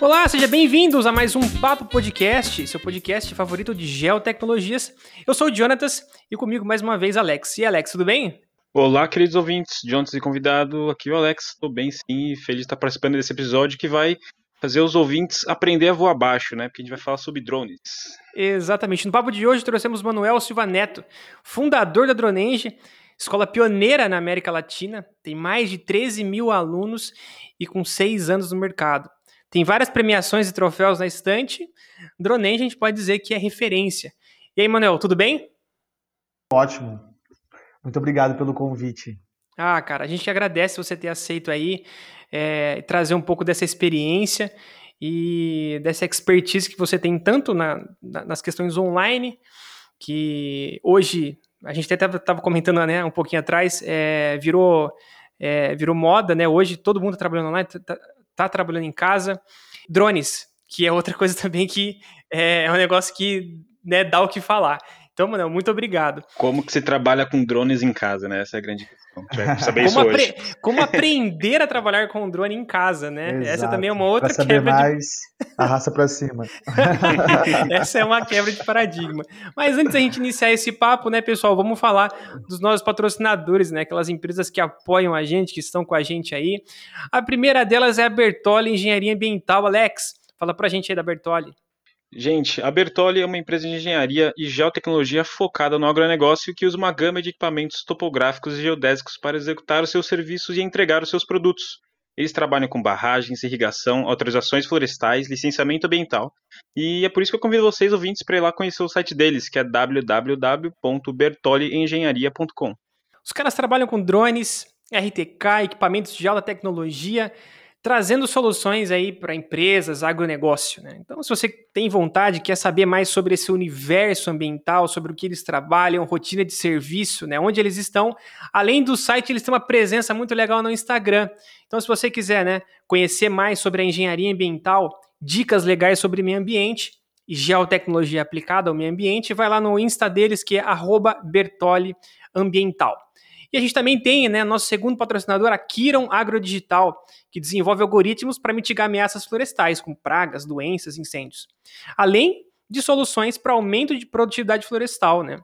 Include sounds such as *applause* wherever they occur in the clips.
Olá, sejam bem-vindos a mais um Papo Podcast, seu podcast favorito de geotecnologias. Eu sou o Jonatas e comigo mais uma vez Alex. E Alex, tudo bem? Olá, queridos ouvintes, Jonatas e convidado, aqui é o Alex, estou bem sim, feliz de estar participando desse episódio que vai fazer os ouvintes aprender a voar baixo, né? Porque a gente vai falar sobre drones. Exatamente. No papo de hoje trouxemos Manuel Silva Neto, fundador da Dronenge, escola pioneira na América Latina, tem mais de 13 mil alunos e com seis anos no mercado. Tem várias premiações e troféus na estante. Dronen, a gente pode dizer que é referência. E aí, Manuel, tudo bem? Ótimo. Muito obrigado pelo convite. Ah, cara, a gente agradece você ter aceito aí é, trazer um pouco dessa experiência e dessa expertise que você tem tanto na, na, nas questões online, que hoje, a gente até estava comentando né, um pouquinho atrás, é, virou, é, virou moda, né? Hoje todo mundo tá trabalhando online, tá, tá tá trabalhando em casa. Drones, que é outra *laughs* coisa também que é, é um negócio que né, dá o que falar. Então, mano, muito obrigado. Como que você trabalha com drones em casa, né? Essa é a grande questão. Saber *laughs* como, apre como aprender a trabalhar com drone em casa, né? Exato. Essa também é uma outra pra saber quebra mais, de... arrasta para cima. *laughs* Essa é uma quebra de paradigma. Mas antes da gente iniciar esse papo, né, pessoal, vamos falar dos nossos patrocinadores, né? Aquelas empresas que apoiam a gente, que estão com a gente aí. A primeira delas é a Bertoli Engenharia Ambiental. Alex, fala pra gente aí da Bertoli. Gente, a Bertoli é uma empresa de engenharia e geotecnologia focada no agronegócio que usa uma gama de equipamentos topográficos e geodésicos para executar os seus serviços e entregar os seus produtos. Eles trabalham com barragens, irrigação, autorizações florestais, licenciamento ambiental. E é por isso que eu convido vocês, ouvintes, para ir lá conhecer o site deles, que é www.bertoliengenharia.com. Os caras trabalham com drones, RTK, equipamentos de alta tecnologia, trazendo soluções aí para empresas, agronegócio. Né? Então, se você tem vontade, quer saber mais sobre esse universo ambiental, sobre o que eles trabalham, rotina de serviço, né? onde eles estão, além do site, eles têm uma presença muito legal no Instagram. Então, se você quiser né, conhecer mais sobre a engenharia ambiental, dicas legais sobre meio ambiente e geotecnologia aplicada ao meio ambiente, vai lá no Insta deles, que é Bertoli Ambiental. E a gente também tem, né, nosso segundo patrocinador, a Kiron Agrodigital, que desenvolve algoritmos para mitigar ameaças florestais, como pragas, doenças, incêndios. Além de soluções para aumento de produtividade florestal, né?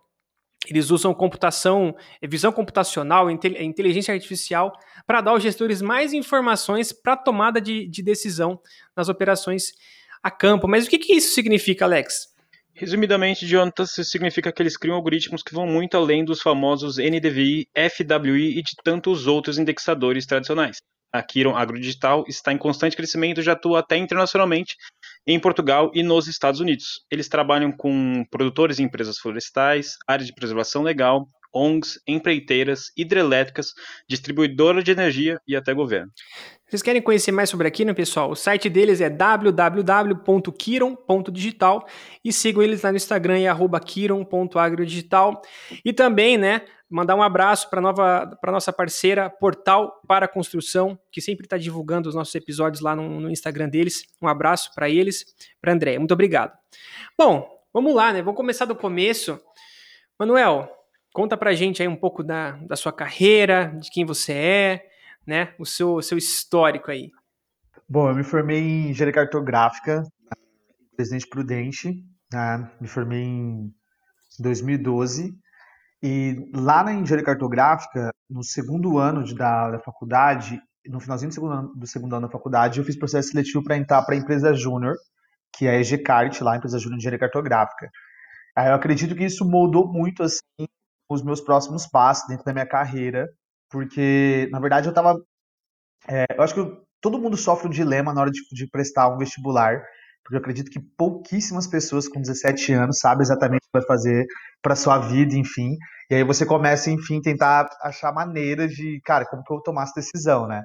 Eles usam computação, visão computacional, inteligência artificial para dar aos gestores mais informações para tomada de, de, decisão nas operações a campo. Mas o que, que isso significa, Alex? Resumidamente, Jonatas, significa que eles criam algoritmos que vão muito além dos famosos NDVI, FWI e de tantos outros indexadores tradicionais. A Kiron Agrodigital está em constante crescimento e já atua até internacionalmente em Portugal e nos Estados Unidos. Eles trabalham com produtores e empresas florestais, áreas de preservação legal, ONGs, empreiteiras, hidrelétricas, distribuidora de energia e até governo. Vocês querem conhecer mais sobre a Kiron, pessoal? O site deles é www.kiron.digital e sigam eles lá no Instagram é kiron.agrodigital. E também, né, mandar um abraço para nova para nossa parceira Portal para Construção, que sempre está divulgando os nossos episódios lá no, no Instagram deles. Um abraço para eles, para André. Muito obrigado. Bom, vamos lá, né? Vamos começar do começo. Manuel, conta pra gente aí um pouco da, da sua carreira, de quem você é, né? O seu, seu histórico aí. Bom, eu me formei em engenharia cartográfica, Presidente Prudente, né? me formei em 2012. E lá na engenharia cartográfica, no segundo ano de, da, da faculdade, no finalzinho do segundo, ano, do segundo ano da faculdade, eu fiz processo seletivo para entrar para a empresa Júnior, que é a EGCART, lá, a empresa Júnior de Engenharia Cartográfica. Aí eu acredito que isso moldou muito assim os meus próximos passos dentro da minha carreira, porque, na verdade, eu estava. É, eu acho que todo mundo sofre um dilema na hora de, de prestar um vestibular, porque eu acredito que pouquíssimas pessoas com 17 anos sabem exatamente o que vai fazer para sua vida, enfim. E aí você começa, enfim, tentar achar maneiras de, cara, como que eu vou tomar essa decisão, né?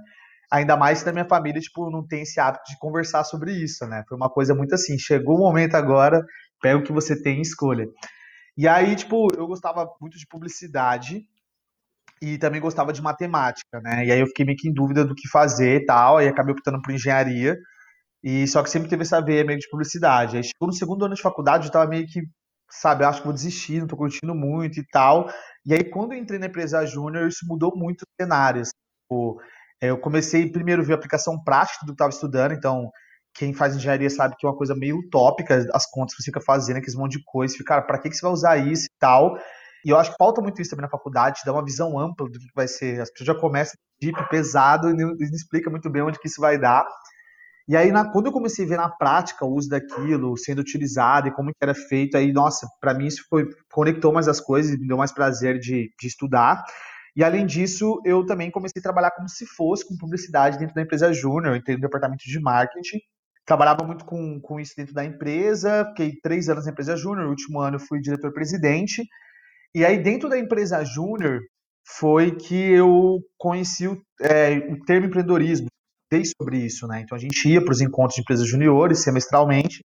Ainda mais na minha família, tipo, não tem esse hábito de conversar sobre isso, né? Foi uma coisa muito assim, chegou o momento agora, pega o que você tem e escolha. E aí, tipo, eu gostava muito de publicidade, e também gostava de matemática, né? E aí eu fiquei meio que em dúvida do que fazer e tal, e acabei optando por engenharia. E só que sempre teve essa veia meio de publicidade. Aí chegou no segundo ano de faculdade, eu tava meio que, sabe, acho que vou desistir, não tô curtindo muito e tal. E aí quando eu entrei na empresa júnior, isso mudou muito cenário. Assim, tipo, eu comecei primeiro a ver a aplicação prática do que estava estudando, então quem faz engenharia sabe que é uma coisa meio utópica, as contas que você fica fazendo, aqueles monte de coisa, fica, cara, para que, que você vai usar isso e tal? E eu acho que falta muito isso também na faculdade, dá uma visão ampla do que vai ser. As pessoas já começam deep, pesado, e não, explica muito bem onde que isso vai dar. E aí, na, quando eu comecei a ver na prática o uso daquilo, sendo utilizado e como era feito, aí, nossa, para mim isso foi, conectou mais as coisas, me deu mais prazer de, de estudar. E além disso, eu também comecei a trabalhar como se fosse com publicidade dentro da empresa Júnior, entrei no departamento de marketing, trabalhava muito com, com isso dentro da empresa, fiquei três anos na empresa Júnior, no último ano fui diretor-presidente, e aí, dentro da empresa Júnior, foi que eu conheci o, é, o termo empreendedorismo, dei sobre isso, né? Então, a gente ia para os encontros de empresas juniores semestralmente.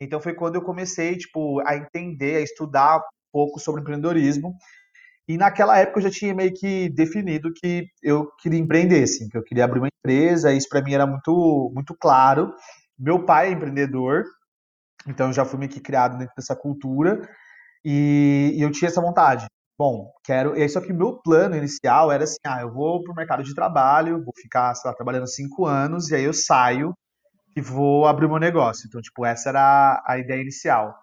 Então, foi quando eu comecei, tipo, a entender, a estudar um pouco sobre empreendedorismo. E naquela época eu já tinha meio que definido que eu queria empreender, assim, que eu queria abrir uma empresa, isso para mim era muito, muito claro. Meu pai é empreendedor, então eu já fui meio que criado dentro dessa cultura. E, e eu tinha essa vontade. Bom, quero. E só que meu plano inicial era assim: ah, eu vou para o mercado de trabalho, vou ficar, sei lá, trabalhando cinco anos, e aí eu saio e vou abrir meu negócio. Então, tipo, essa era a ideia inicial.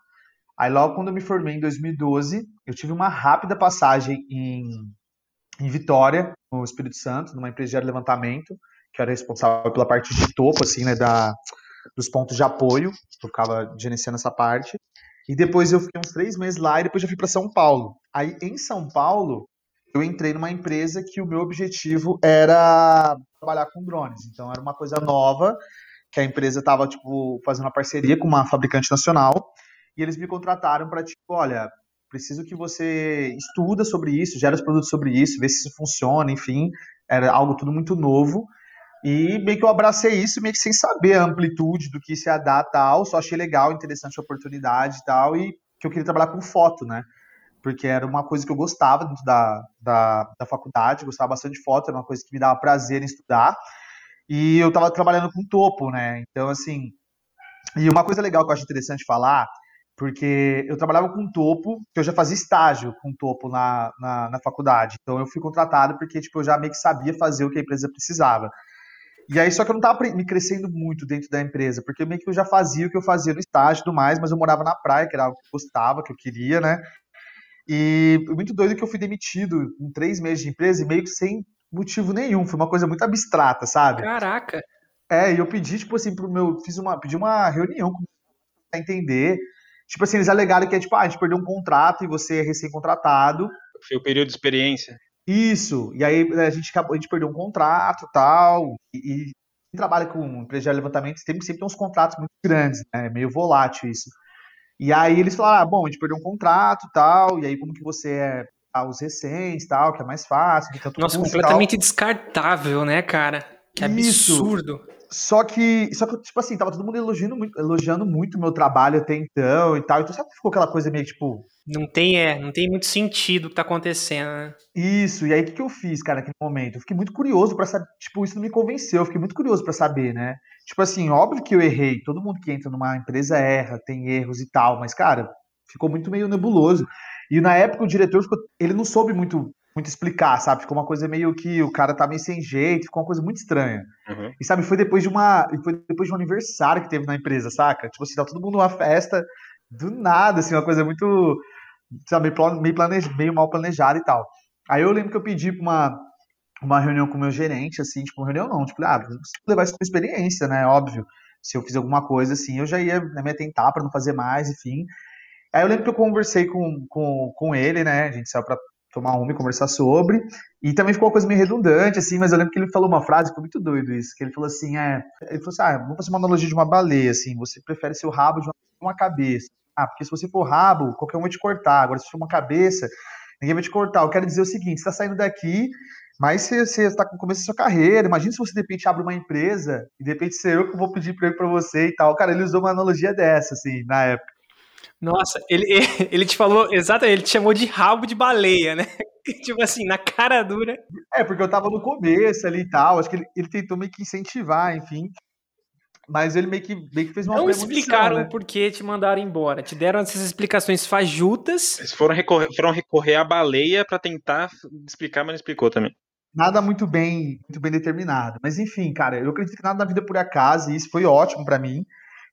Aí, logo quando eu me formei em 2012, eu tive uma rápida passagem em, em Vitória, no Espírito Santo, numa empresa de levantamento, que era responsável pela parte de topo, assim, né, da, dos pontos de apoio. Eu ficava gerenciando essa parte. E depois eu fiquei uns três meses lá e depois eu fui para São Paulo. Aí em São Paulo, eu entrei numa empresa que o meu objetivo era trabalhar com drones. Então era uma coisa nova, que a empresa estava tipo fazendo uma parceria com uma fabricante nacional e eles me contrataram para tipo, olha, preciso que você estuda sobre isso, gera os produtos sobre isso, vê se isso funciona, enfim, era algo tudo muito novo. E meio que eu abracei isso, meio que sem saber a amplitude do que isso ia dar tal. Só achei legal, interessante a oportunidade e tal. E que eu queria trabalhar com foto, né? Porque era uma coisa que eu gostava dentro da, da, da faculdade, gostava bastante de foto, era uma coisa que me dava prazer em estudar. E eu estava trabalhando com topo, né? Então, assim. E uma coisa legal que eu acho interessante falar, porque eu trabalhava com topo, que eu já fazia estágio com topo na, na, na faculdade. Então, eu fui contratado porque tipo, eu já meio que sabia fazer o que a empresa precisava. E aí, só que eu não tava me crescendo muito dentro da empresa, porque meio que eu já fazia o que eu fazia no estágio e tudo mais, mas eu morava na praia, que era algo que eu gostava, que eu queria, né? E muito doido que eu fui demitido em três meses de empresa e meio que sem motivo nenhum. Foi uma coisa muito abstrata, sabe? Caraca! É, e eu pedi, tipo assim, pro meu. Fiz uma, pedi uma reunião pra entender. Tipo assim, eles alegaram que é tipo, ah, a gente perdeu um contrato e você é recém-contratado. Foi o período de experiência. Isso, e aí a gente, acabou, a gente perdeu um contrato tal, e, e quem trabalha com empresa de levantamento sempre, sempre tem uns contratos muito grandes, né? É meio volátil isso. E aí eles falaram, ah, bom, a gente perdeu um contrato tal, e aí como que você é ah, os recentes tal, que é mais fácil. Nossa, completamente descartável, né, cara? Que absurdo. Isso. Só que, só que, tipo assim, tava todo mundo elogiando muito, elogiando muito o meu trabalho até então e tal. Então sabe que ficou aquela coisa meio tipo. Não tem, é, não tem muito sentido o que tá acontecendo, né? Isso, e aí o que, que eu fiz, cara, naquele momento? Eu fiquei muito curioso para saber, tipo, isso não me convenceu, eu fiquei muito curioso para saber, né? Tipo assim, óbvio que eu errei, todo mundo que entra numa empresa erra, tem erros e tal, mas, cara, ficou muito meio nebuloso. E na época o diretor, ficou, ele não soube muito muito explicar, sabe? Ficou uma coisa meio que o cara tá meio sem jeito, ficou uma coisa muito estranha. Uhum. E sabe, foi depois de uma. Foi depois de um aniversário que teve na empresa, saca? Tipo assim, tá todo mundo numa festa, do nada, assim, uma coisa muito. Sabe, meio, meio mal planejada e tal. Aí eu lembro que eu pedi pra uma, uma reunião com o meu gerente, assim, tipo, uma reunião não, tipo, ah, levar isso pra experiência, né? Óbvio. Se eu fiz alguma coisa assim, eu já ia né, me atentar para não fazer mais, enfim. Aí eu lembro que eu conversei com, com, com ele, né? A gente saiu pra tomar uma e conversar sobre. E também ficou uma coisa meio redundante, assim, mas eu lembro que ele falou uma frase, ficou muito doido isso, que ele falou assim, é, ele falou assim, ah, vou fazer uma analogia de uma baleia, assim, você prefere ser o rabo de uma, cabeça. Ah, porque se você for rabo, qualquer um vai te cortar. Agora, se for uma cabeça, ninguém vai te cortar. Eu quero dizer o seguinte, você está saindo daqui, mas você está com começo da sua carreira. Imagina se você de repente abre uma empresa e de repente ser eu que vou pedir emprego para você e tal. Cara, ele usou uma analogia dessa, assim, na época. Nossa, ele, *laughs* ele te falou, exatamente, ele te chamou de rabo de baleia, né? *laughs* tipo assim, na cara dura. É, porque eu tava no começo ali e tal, acho que ele, ele tentou meio que incentivar, enfim. Mas ele meio que, meio que fez uma Não explicaram né? por que te mandaram embora. Te deram essas explicações fajutas. Eles foram recorrer, foram recorrer à baleia para tentar explicar, mas não explicou também. Nada muito bem, muito bem determinado. Mas enfim, cara, eu acredito que nada na vida é por acaso, e isso foi ótimo para mim,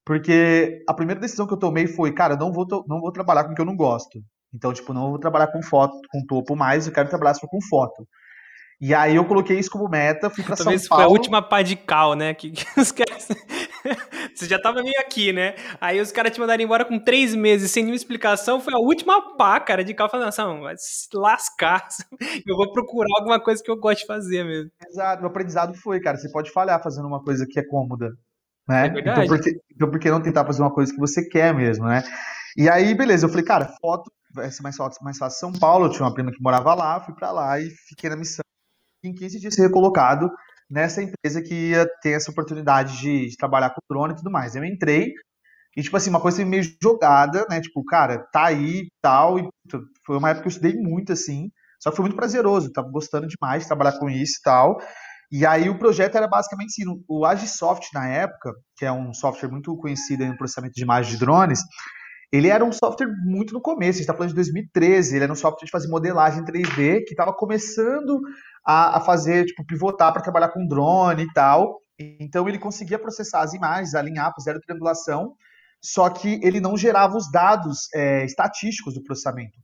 porque a primeira decisão que eu tomei foi, cara, não vou, não vou trabalhar com o que eu não gosto. Então, tipo, não vou trabalhar com foto, com topo mais, eu quero trabalhar só com foto. E aí eu coloquei isso como meta, fui pra Talvez São Paulo. foi a última pá de cal, né? Que, *laughs* que os caras... *laughs* Você já tava meio aqui, né? Aí os caras te mandaram embora com três meses, sem nenhuma explicação. Foi a última pá, cara, de cal. Falando assim, vai se lascar. *laughs* Eu vou procurar alguma coisa que eu gosto de fazer mesmo. Exato, o aprendizado foi, cara. Você pode falhar fazendo uma coisa que é cômoda. Né? É verdade. Então por, que, então, por que não tentar fazer uma coisa que você quer mesmo, né? E aí, beleza, eu falei, cara, foto vai ser mais fácil, mais fácil São Paulo. Eu tinha uma prima que morava lá, fui para lá e fiquei na missão. Em 15 dias ser recolocado nessa empresa que ia ter essa oportunidade de, de, trabalhar com drone e tudo mais. Eu entrei e, tipo assim, uma coisa meio jogada, né? Tipo, cara, tá aí tal. E foi uma época que eu estudei muito, assim. Só que foi muito prazeroso, tava gostando demais de trabalhar com isso e tal. E aí o projeto era basicamente assim, o Agisoft na época, que é um software muito conhecido no processamento de imagens de drones, ele era um software muito no começo, a gente está falando de 2013, ele era um software de fazer modelagem 3D que estava começando a, a, fazer, tipo, pivotar para trabalhar com drone e tal. Então ele conseguia processar as imagens, alinhar, fazer a triangulação, só que ele não gerava os dados é, estatísticos do processamento.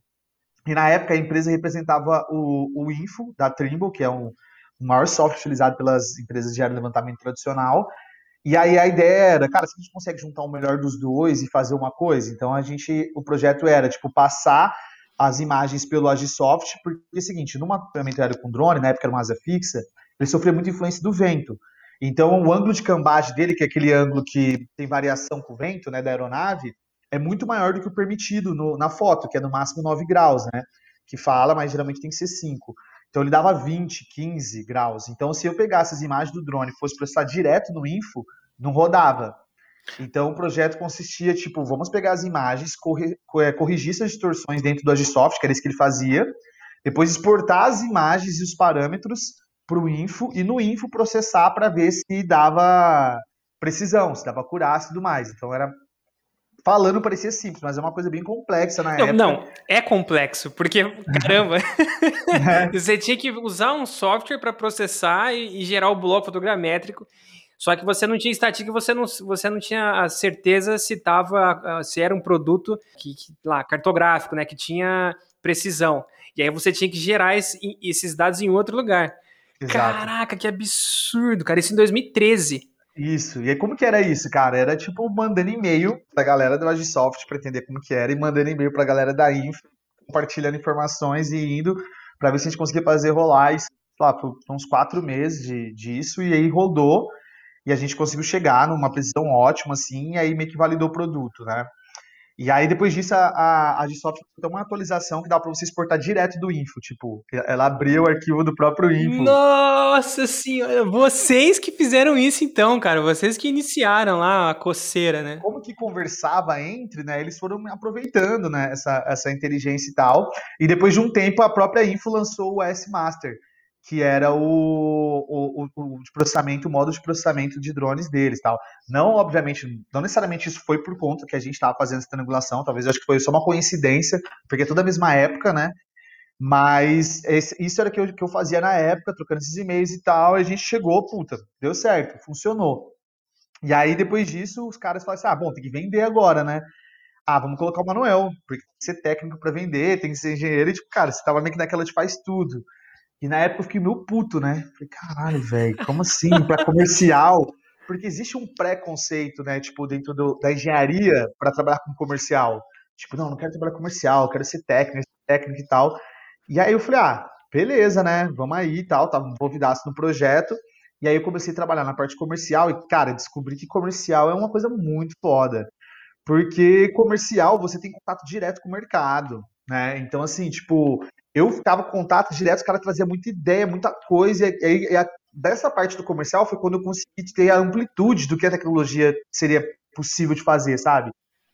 E na época a empresa representava o, o Info da Trimble, que é um, o maior software utilizado pelas empresas de levantamento tradicional, e aí a ideia era, cara, se a gente consegue juntar o melhor dos dois e fazer uma coisa, então a gente, o projeto era, tipo, passar as imagens pelo Agisoft, porque é o seguinte, numa ferramenta aérea com drone, na época era uma asa fixa, ele sofria muita influência do vento. Então o ângulo de cambagem dele, que é aquele ângulo que tem variação com o vento, né, da aeronave, é muito maior do que o permitido no, na foto, que é no máximo 9 graus, né, que fala, mas geralmente tem que ser 5. Então ele dava 20, 15 graus. Então se eu pegasse as imagens do drone e fosse processar direto no info, não rodava. Então o projeto consistia, tipo, vamos pegar as imagens, é, corrigir essas distorções dentro do Agisoft, que era isso que ele fazia, depois exportar as imagens e os parâmetros para o info, e no info processar para ver se dava precisão, se dava curar e tudo mais. Então era falando parecia simples, mas é uma coisa bem complexa na não, época. Não, é complexo, porque, *laughs* caramba, é. você tinha que usar um software para processar e, e, gerar o bloco fotogramétrico, só que você não tinha estatística, você não, você não tinha a certeza se tava, se era um produto que, que, lá, cartográfico, né, que tinha precisão. E aí você tinha que gerar esse, esses dados em outro lugar. Exato. Caraca, que absurdo, cara, isso em 2013. Isso. E aí, como que era isso, cara? Era tipo mandando e-mail pra galera do Agisoft pra entender como que era e mandando e-mail pra galera da Info, compartilhando informações e indo pra ver se a gente conseguia fazer rolar isso, lá, por uns quatro meses de, disso. E aí rodou e a gente conseguiu chegar numa precisão ótima, assim, e aí meio que validou o produto, né? E aí, depois disso, a, a, a Gsoft tem uma atualização que dá para você exportar direto do Info. Tipo, ela abriu o arquivo do próprio Info. Nossa senhora! Vocês que fizeram isso, então, cara. Vocês que iniciaram lá a coceira, né? Como que conversava entre, né? Eles foram aproveitando, né? Essa, essa inteligência e tal. E depois de um tempo, a própria Info lançou o S-Master que era o, o, o, processamento, o modo de processamento de drones deles tal. Não, obviamente, não necessariamente isso foi por conta que a gente estava fazendo essa triangulação, talvez eu acho que foi só uma coincidência, porque é toda a mesma época, né? Mas esse, isso era o que eu, que eu fazia na época, trocando esses e-mails e tal, e a gente chegou, puta, deu certo, funcionou. E aí, depois disso, os caras falaram assim: ah, bom, tem que vender agora, né? Ah, vamos colocar o Manuel, porque tem que ser técnico para vender, tem que ser engenheiro, e tipo, cara, você tava meio que naquela de faz tudo. E na época eu fiquei meio puto, né? Falei, caralho, velho, como assim? Para comercial? Porque existe um preconceito, né? Tipo, dentro do, da engenharia para trabalhar com comercial. Tipo, não, não quero trabalhar comercial, quero ser técnico, técnico e tal. E aí eu falei, ah, beleza, né? Vamos aí e tal. Tava envolvidaço no projeto. E aí eu comecei a trabalhar na parte comercial e, cara, descobri que comercial é uma coisa muito foda. Porque comercial você tem contato direto com o mercado, né? Então, assim, tipo, eu ficava com contato direto, os caras traziam muita ideia, muita coisa, e, e, e dessa parte do comercial foi quando eu consegui ter a amplitude do que a tecnologia seria possível de fazer, sabe?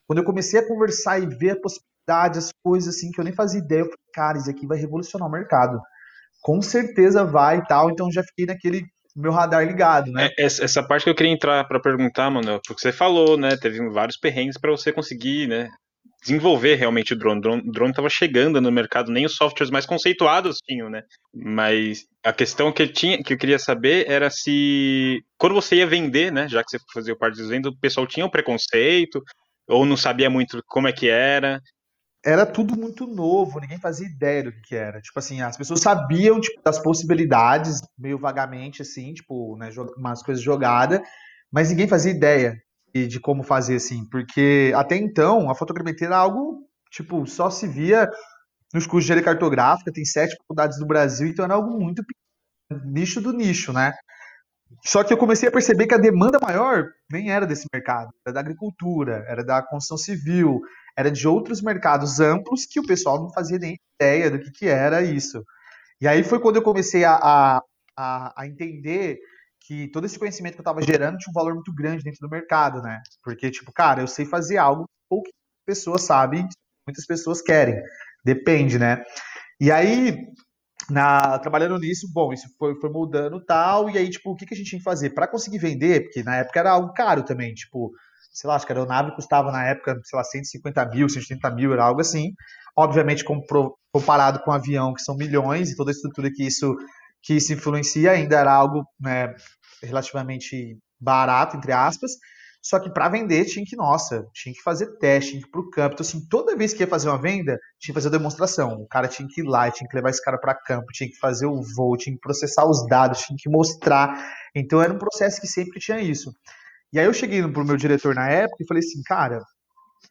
Quando eu comecei a conversar e ver a possibilidade, as coisas assim, que eu nem fazia ideia, eu falei, cara, isso aqui vai revolucionar o mercado. Com certeza vai e tal, então já fiquei naquele, meu radar ligado, né? É, essa parte que eu queria entrar para perguntar, Manuel, porque você falou, né? Teve vários perrengues para você conseguir, né? Desenvolver realmente o drone. O drone estava chegando no mercado, nem os softwares mais conceituados tinham, né? Mas a questão que eu, tinha, que eu queria saber era se, quando você ia vender, né? Já que você fazia parte dos vendas, o pessoal tinha um preconceito, ou não sabia muito como é que era era tudo muito novo, ninguém fazia ideia do que era. Tipo assim, as pessoas sabiam tipo, das possibilidades, meio vagamente, assim, tipo, né, umas coisas jogadas, mas ninguém fazia ideia de, de, como fazer, assim, porque até então a fotogrametria era algo, tipo, só se via nos cursos de engenharia cartográfica, tem sete faculdades do Brasil, então era algo muito nicho do nicho, né? Só que eu comecei a perceber que a demanda maior nem era desse mercado, era da agricultura, era da construção civil, era de outros mercados amplos que o pessoal não fazia nem ideia do que, que era isso. E aí foi quando eu comecei a, a, a entender que todo esse conhecimento que eu estava gerando tinha um valor muito grande dentro do mercado, né? Porque, tipo, cara, eu sei fazer algo que poucas pessoas sabem, muitas pessoas querem. Depende, né? E aí, na, trabalhando nisso, bom, isso foi, foi moldando tal, e aí, tipo, o que, que a gente tinha que fazer? para conseguir vender, porque na época era algo caro também, tipo, sei lá, acho que a aeronave custava na época, sei lá, 150 mil, 180 mil, era algo assim. Obviamente, comparado com um avião, que são milhões, e toda a estrutura que isso, que isso influencia, ainda era algo né, relativamente barato, entre aspas. Só que para vender tinha que, nossa, tinha que fazer teste, tinha que ir pro campo. Então, assim, toda vez que ia fazer uma venda, tinha que fazer demonstração. O cara tinha que ir lá, tinha que levar esse cara para campo, tinha que fazer o voo, tinha que processar os dados, tinha que mostrar. Então, era um processo que sempre tinha isso. E aí eu cheguei pro meu diretor na época e falei assim, cara,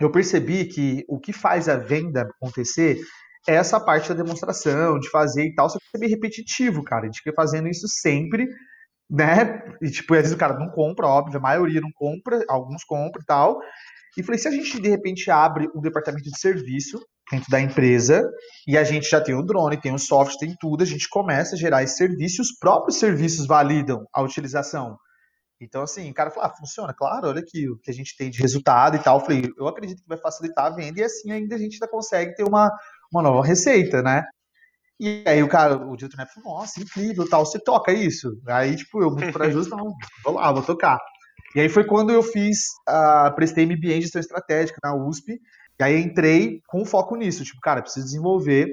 eu percebi que o que faz a venda acontecer essa parte da demonstração, de fazer e tal, só que é meio repetitivo, cara. A gente fica fazendo isso sempre, né? E tipo, às vezes o cara não compra, óbvio, a maioria não compra, alguns compram e tal. E falei, se a gente de repente abre um departamento de serviço dentro da empresa e a gente já tem o drone, tem o software, tem tudo, a gente começa a gerar esse serviço e os próprios serviços validam a utilização. Então, assim, o cara falou, ah, funciona, claro, olha aqui o que a gente tem de resultado e tal. Eu falei, eu acredito que vai facilitar a venda e assim ainda a gente ainda consegue ter uma, uma nova receita, né? E aí o cara, o diretor né, falou, nossa, incrível, tal, você toca isso? Aí, tipo, eu muito corajoso, não, vou lá, vou tocar. E aí foi quando eu fiz, uh, prestei MBA em gestão estratégica na USP, e aí entrei com foco nisso, tipo, cara, preciso desenvolver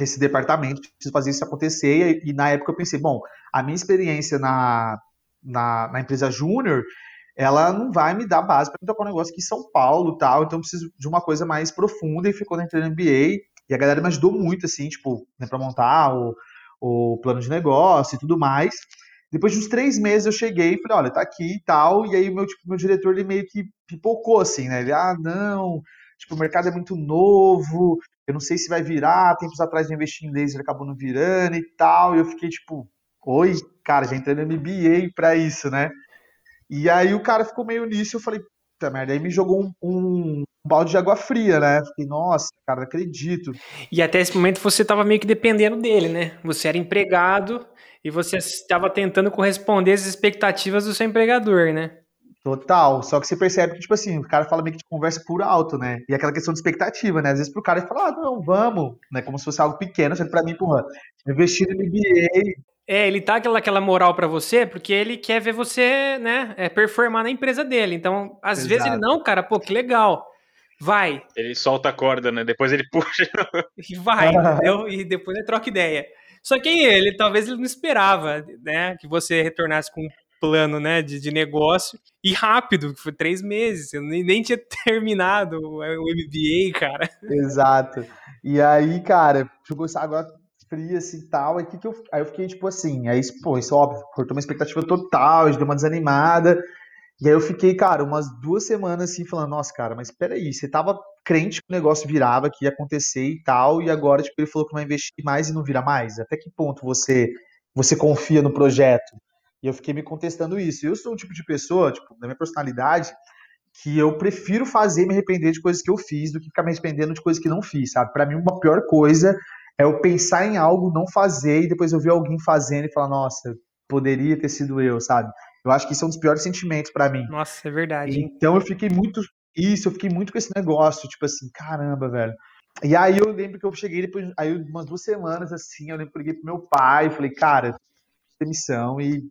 esse departamento, preciso fazer isso acontecer, e, e na época eu pensei, bom, a minha experiência na, na, na empresa júnior, ela não vai me dar base para tocar um negócio aqui em São Paulo tal, então eu preciso de uma coisa mais profunda e ficou na no MBA, e a galera me ajudou muito, assim, tipo, né, para montar o, o plano de negócio e tudo mais. Depois de uns três meses eu cheguei e falei, olha, tá aqui e tal, e aí o meu, tipo, meu diretor, ele meio que pipocou, assim, né, ele, ah, não, tipo, o mercado é muito novo, eu não sei se vai virar, tempos atrás eu investi em laser, acabou não virando e tal, e eu fiquei, tipo, oi, cara, já entrei no MBA pra isso, né? E aí o cara ficou meio nisso, eu falei, puta merda, aí me jogou um, um, balde de água fria, né? Fiquei, nossa, cara, não acredito. E até esse momento você estava meio que dependendo dele, né? Você era empregado e você estava tentando corresponder às expectativas do seu empregador, né? Total. Só que você percebe que, tipo assim, o cara fala meio que de conversa por alto, né? E aquela questão de expectativa, né? Às vezes pro cara ele fala, ah, não, vamos, né? Como se fosse algo pequeno, que pra mim, porra, investir no MBA, é, ele tá aquela, aquela moral para você porque ele quer ver você, né, é, performar na empresa dele. Então, às Exato. vezes ele não, cara, pô, que legal. Vai. Ele solta a corda, né? Depois ele *laughs* puxa. E vai, entendeu? E depois ele troca ideia. Só que ele, talvez ele não esperava, né, que você retornasse com um plano, né, de, de negócio e rápido, que foi três meses. Eu nem, nem tinha *laughs* terminado o, o MBA, cara. Exato. E aí, cara, jogou agora fria assim e tal. Aí, que que eu, aí eu fiquei tipo assim, aí, pô, isso óbvio, cortou uma expectativa total, deu uma desanimada. E aí eu fiquei, cara, umas duas semanas assim, falando, nossa, cara, mas peraí, você tava crente que o negócio virava, que ia acontecer e tal, e agora, tipo, ele falou que vai investir mais e não vira mais? Até que ponto você, você confia no projeto? E eu fiquei me contestando isso. Eu sou um tipo de pessoa, tipo, da minha personalidade, que eu prefiro fazer me arrepender de coisas que eu fiz do que ficar me arrependendo de coisas que não fiz, sabe? Para mim, uma pior coisa é eu pensar em algo, não fazer, e depois eu ver alguém fazendo e falar, nossa, poderia ter sido eu, sabe? Eu acho que isso é um dos piores sentimentos para mim. Nossa, é verdade. Então eu fiquei muito. Isso, eu fiquei muito com esse negócio, tipo assim, caramba, velho. E aí eu lembro que eu cheguei depois, aí umas duas semanas assim, eu lembro que eu liguei pro meu pai, falei, cara, demissão e,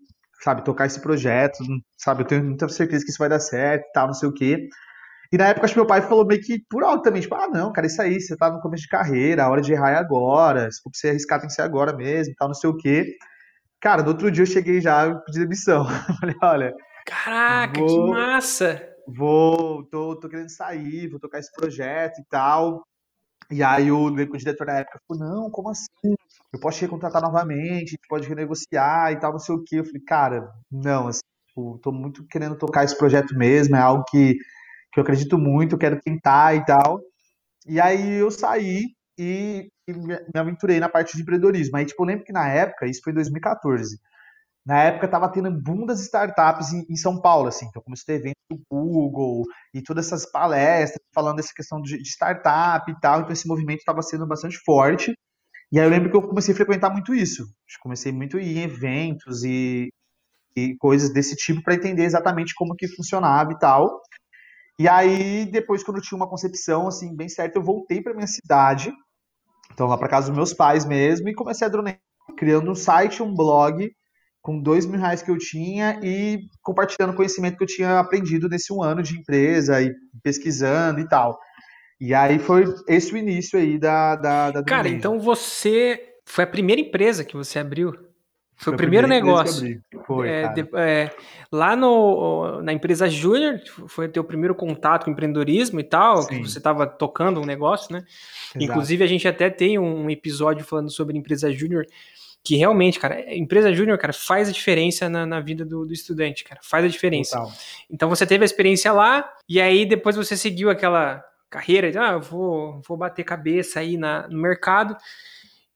sabe, tocar esse projeto, sabe, eu tenho muita certeza que isso vai dar certo e tal, não sei o quê. E na época, acho que meu pai falou meio que por alto também, tipo, ah, não, cara, isso aí, você tá no começo de carreira, a hora de errar é agora, se for pra você arriscar tem que ser agora mesmo, tal, não sei o quê. Cara, no outro dia eu cheguei já pedi demissão. *laughs* Falei, olha. Caraca, vou, que massa! Vou, tô, tô querendo sair, vou tocar esse projeto e tal. E aí o, o diretor da época falou, não, como assim? Eu posso te recontratar novamente, a gente pode renegociar e tal, não sei o quê. Eu falei, cara, não, assim, tipo, tô muito querendo tocar esse projeto mesmo, é algo que, que eu acredito muito, eu quero tentar e tal. E aí eu saí e, e me aventurei na parte de empreendedorismo. Aí, tipo, eu lembro que na época, isso foi em 2014, na época tava tendo boom das startups em, em, São Paulo, assim, então começou a ter evento do Google e todas essas palestras falando dessa questão de, de startup e tal, então esse movimento estava sendo bastante forte. E aí eu lembro que eu comecei a frequentar muito isso. Comecei muito a ir em eventos e, e coisas desse tipo para entender exatamente como que funcionava e tal. E aí, depois, quando eu tinha uma concepção assim bem certa, eu voltei para minha cidade, então lá para casa dos meus pais mesmo, e comecei a dronear, criando um site, um blog, com dois mil reais que eu tinha e compartilhando conhecimento que eu tinha aprendido nesse um ano de empresa e pesquisando e tal. E aí foi esse o início aí da, da, da Cara, então você foi a primeira empresa que você abriu? Foi, foi o primeiro negócio. Foi, é, de, é, lá no, na empresa Júnior, foi teu primeiro contato com empreendedorismo e tal, Sim. que você estava tocando um negócio, né? Exato. Inclusive, a gente até tem um episódio falando sobre empresa Júnior, que realmente, cara, empresa Júnior, cara, faz a diferença na, na vida do, do, estudante, cara, faz a diferença. Total. Então, você teve a experiência lá, e aí depois você seguiu aquela carreira de, ah, eu vou, vou bater cabeça aí na, no mercado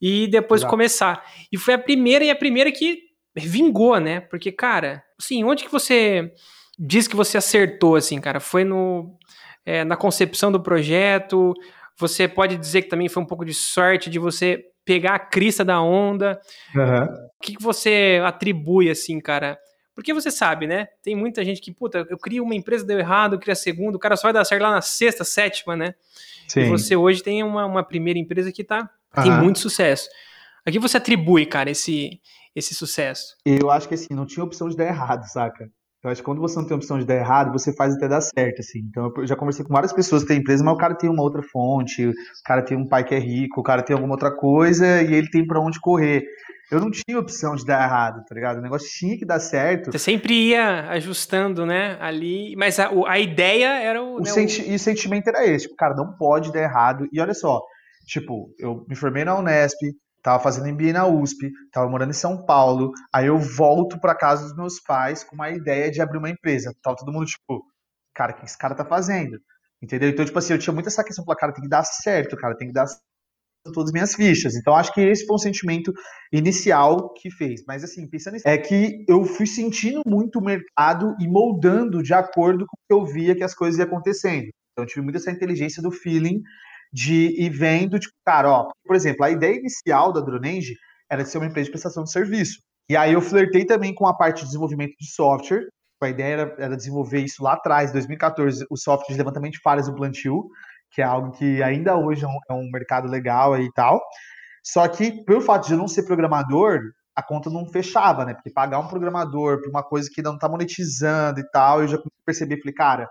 e depois Exato. começar. E foi a primeira e a primeira que vingou, né? Porque, cara, assim, onde que você diz que você acertou, assim, cara? Foi no, é, na concepção do projeto? Você pode dizer que também foi um pouco de sorte de você pegar a crista da onda? Uhum. O que, que você atribui, assim, cara? Porque você sabe, né? Tem muita gente que, puta, eu crio uma empresa, deu errado, eu crio a segunda, o cara só vai dar certo lá na sexta, sétima, né? Sim. E você hoje tem uma, uma primeira empresa que tá, uhum. tem muito sucesso. A que você atribui, cara, esse, esse sucesso? Eu acho que assim, não tinha opção de dar errado, saca? Eu acho que quando você não tem opção de dar errado, você faz até dar certo, assim. Então, eu já conversei com várias pessoas que têm empresa, mas o cara tem uma outra fonte, o cara tem um pai que é rico, o cara tem alguma outra coisa e ele tem para onde correr eu não tinha opção de dar errado, tá ligado? O negócio tinha que dar certo. Você sempre ia ajustando, né, ali, mas a, a ideia era o... o, né, senti o... E o sentimento era esse, tipo, cara, não pode dar errado. E olha só, tipo, eu me formei na Unesp, tava fazendo MBA na USP, tava morando em São Paulo, aí eu volto para casa dos meus pais com uma ideia de abrir uma empresa. Tava todo mundo, tipo, cara, o que esse cara tá fazendo? Entendeu? Então, tipo assim, eu tinha muito essa questão, cara, tem que dar certo, cara, tem que dar todas as minhas fichas. Então, acho que esse foi um sentimento inicial que fez. Mas, assim, pensando nisso, é que eu fui sentindo muito o mercado e moldando de acordo com o que eu via que as coisas iam acontecendo. Então, eu tive muito essa inteligência do feeling de ir vendo, tipo, cara, ó, por exemplo, a ideia inicial da Dronenge era de ser uma empresa de prestação de serviço. E aí eu flertei também com a parte de desenvolvimento de software. A ideia era, era desenvolver isso lá atrás, 2014, o software de levantamento de falhas do plantio que é algo que ainda hoje é um, é um mercado legal e tal. Só que, pelo fato de eu não ser programador, a conta não fechava, né? Porque pagar um programador por uma coisa que não tá monetizando e tal, eu já percebi, falei, cara,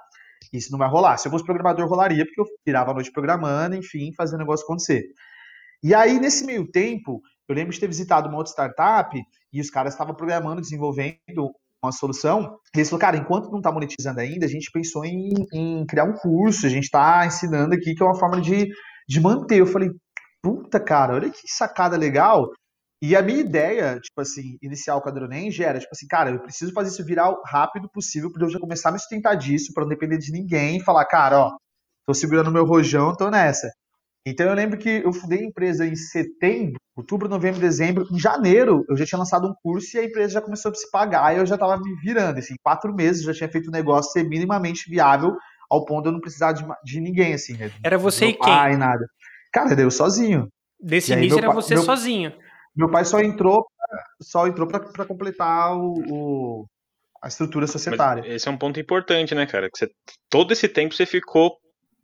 isso não vai rolar. Se eu fosse programador, rolaria, porque eu virava a noite programando, enfim, fazendo o negócio acontecer. E aí, nesse meio tempo, eu lembro de ter visitado uma outra startup e os caras estavam programando, desenvolvendo uma solução. E eles falaram, cara, enquanto não está monetizando ainda, a gente pensou em, em criar um curso, a gente está ensinando aqui que é uma forma de, de manter. Eu falei, puta, cara, olha que sacada legal. E a minha ideia, tipo assim, inicial com a Dronenge era, tipo assim, cara, eu preciso fazer isso virar o rápido possível para eu já começar a me sustentar disso, para não depender de ninguém e falar, cara, ó, tô segurando meu rojão, tô nessa. Então eu lembro que eu fundei a empresa em setembro, outubro, novembro, dezembro. Em janeiro eu já tinha lançado um curso e a empresa já começou a se pagar e eu já estava me virando. Assim, quatro meses eu já tinha feito o negócio ser minimamente viável ao ponto de eu não precisar de, de ninguém, assim. Né? Era você e quem? Pai, nada. Cara, eu sozinho. Desse início era você meu, sozinho. Meu pai só entrou só entrou para completar o, o, a estrutura societária. Mas esse é um ponto importante, né, cara? Que você, todo esse tempo você ficou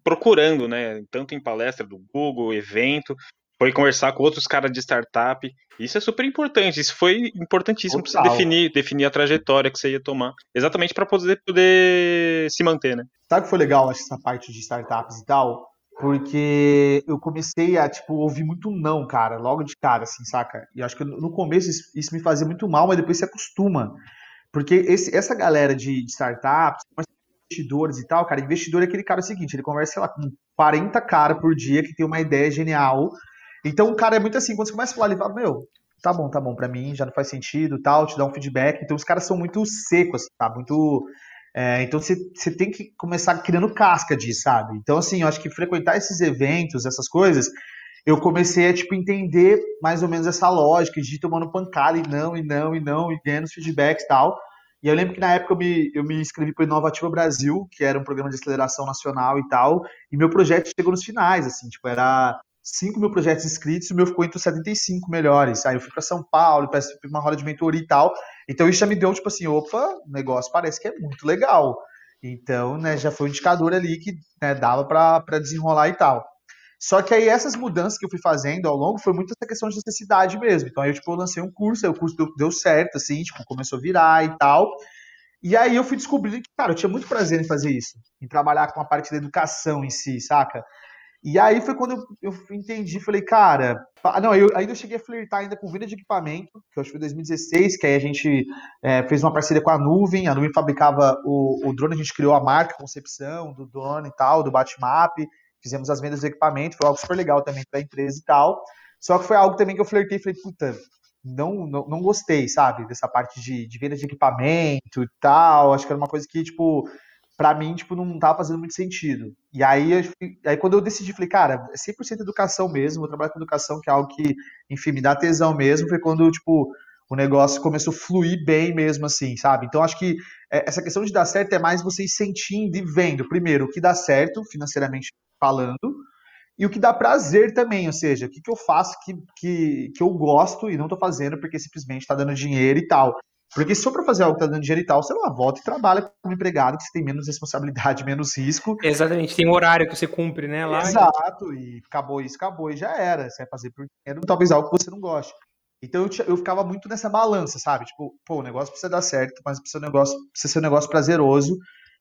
procurando, né? Tanto em palestra do Google, evento, foi conversar com outros caras de startup. Isso é super importante. Isso foi importantíssimo para você definir, definir a trajetória que você ia tomar. Exatamente para poder, poder se manter, né? Sabe que foi legal essa parte de startups e tal? Porque eu comecei a, tipo, ouvir muito não, cara, logo de cara, assim, saca? E acho que no começo isso, me fazia muito mal, mas depois se acostuma. Porque esse, essa galera de, de startups, investidores e tal, cara, investidor é aquele cara seguinte, ele conversa, sei lá, com 40 caras por dia que tem uma ideia genial. Então o cara é muito assim, quando você começa a falar, ele fala, meu, tá bom, tá bom, pra mim já não faz sentido, tal, te dá um feedback. Então os caras são muito secos, tá? Muito. É, então você, tem que começar criando casca disso, sabe? Então, assim, eu acho que frequentar esses eventos, essas coisas, eu comecei a, tipo, entender mais ou menos essa lógica de ir tomando pancada e não, e não, e não, e ganhando os feedbacks e tal. E eu lembro que na época eu me, eu me inscrevi para o Inovativa Brasil, que era um programa de aceleração nacional e tal, e meu projeto chegou nos finais, assim, tipo, era 5 mil projetos inscritos o meu ficou entre os 75 melhores. Aí eu fui para São Paulo, para uma roda de mentoria e tal. Então isso já me deu, tipo assim, opa, o negócio parece que é muito legal. Então, né, já foi um indicador ali que né, dava para desenrolar e tal. Só que aí essas mudanças que eu fui fazendo ao longo foi muito essa questão de necessidade mesmo. Então aí eu, tipo, eu lancei um curso, aí o curso deu, deu certo, assim, tipo, começou a virar e tal. E aí eu fui descobrindo que, cara, eu tinha muito prazer em fazer isso, em trabalhar com a parte da educação em si, saca? E aí foi quando eu, eu entendi, falei, cara, não, eu, ainda cheguei a flertar ainda com venda de equipamento, que eu acho que foi 2016, que aí a gente é, fez uma parceria com a Nuvem, a Nuvem fabricava o, o drone, a gente criou a marca, a concepção do drone e tal, do Batmap, fizemos as vendas do equipamento, foi algo super legal também para a empresa e tal. Só que foi algo também que eu flertei e falei, puta, não, não, não gostei, sabe? Dessa parte de, de venda de equipamento e tal. Acho que era uma coisa que, tipo, para mim, tipo, não tava fazendo muito sentido. E aí, aí quando eu decidi, falei, cara, é 100% educação mesmo, vou trabalhar com educação, que é algo que, enfim, me dá tesão mesmo, foi quando, tipo, o negócio começou a fluir bem mesmo, assim, sabe? Então, acho que é, essa questão de dar certo é mais vocês sentindo e vendo, primeiro, o que dá certo, financeiramente falando, e o que dá prazer também, ou seja, o que, que eu faço que, que, que eu gosto e não estou fazendo porque simplesmente está dando dinheiro e tal. Porque se for para fazer algo que está dando dinheiro e tal, você lá volta e trabalha como empregado, que você tem menos responsabilidade, *laughs* menos risco. Exatamente, tem um horário que você cumpre, né? Lá Exato, e acabou isso, acabou e já era. Você vai fazer por dinheiro, talvez algo que você não goste. Então eu, eu ficava muito nessa balança, sabe? Tipo, pô, o negócio precisa dar certo, mas precisa, negócio, precisa ser um negócio prazeroso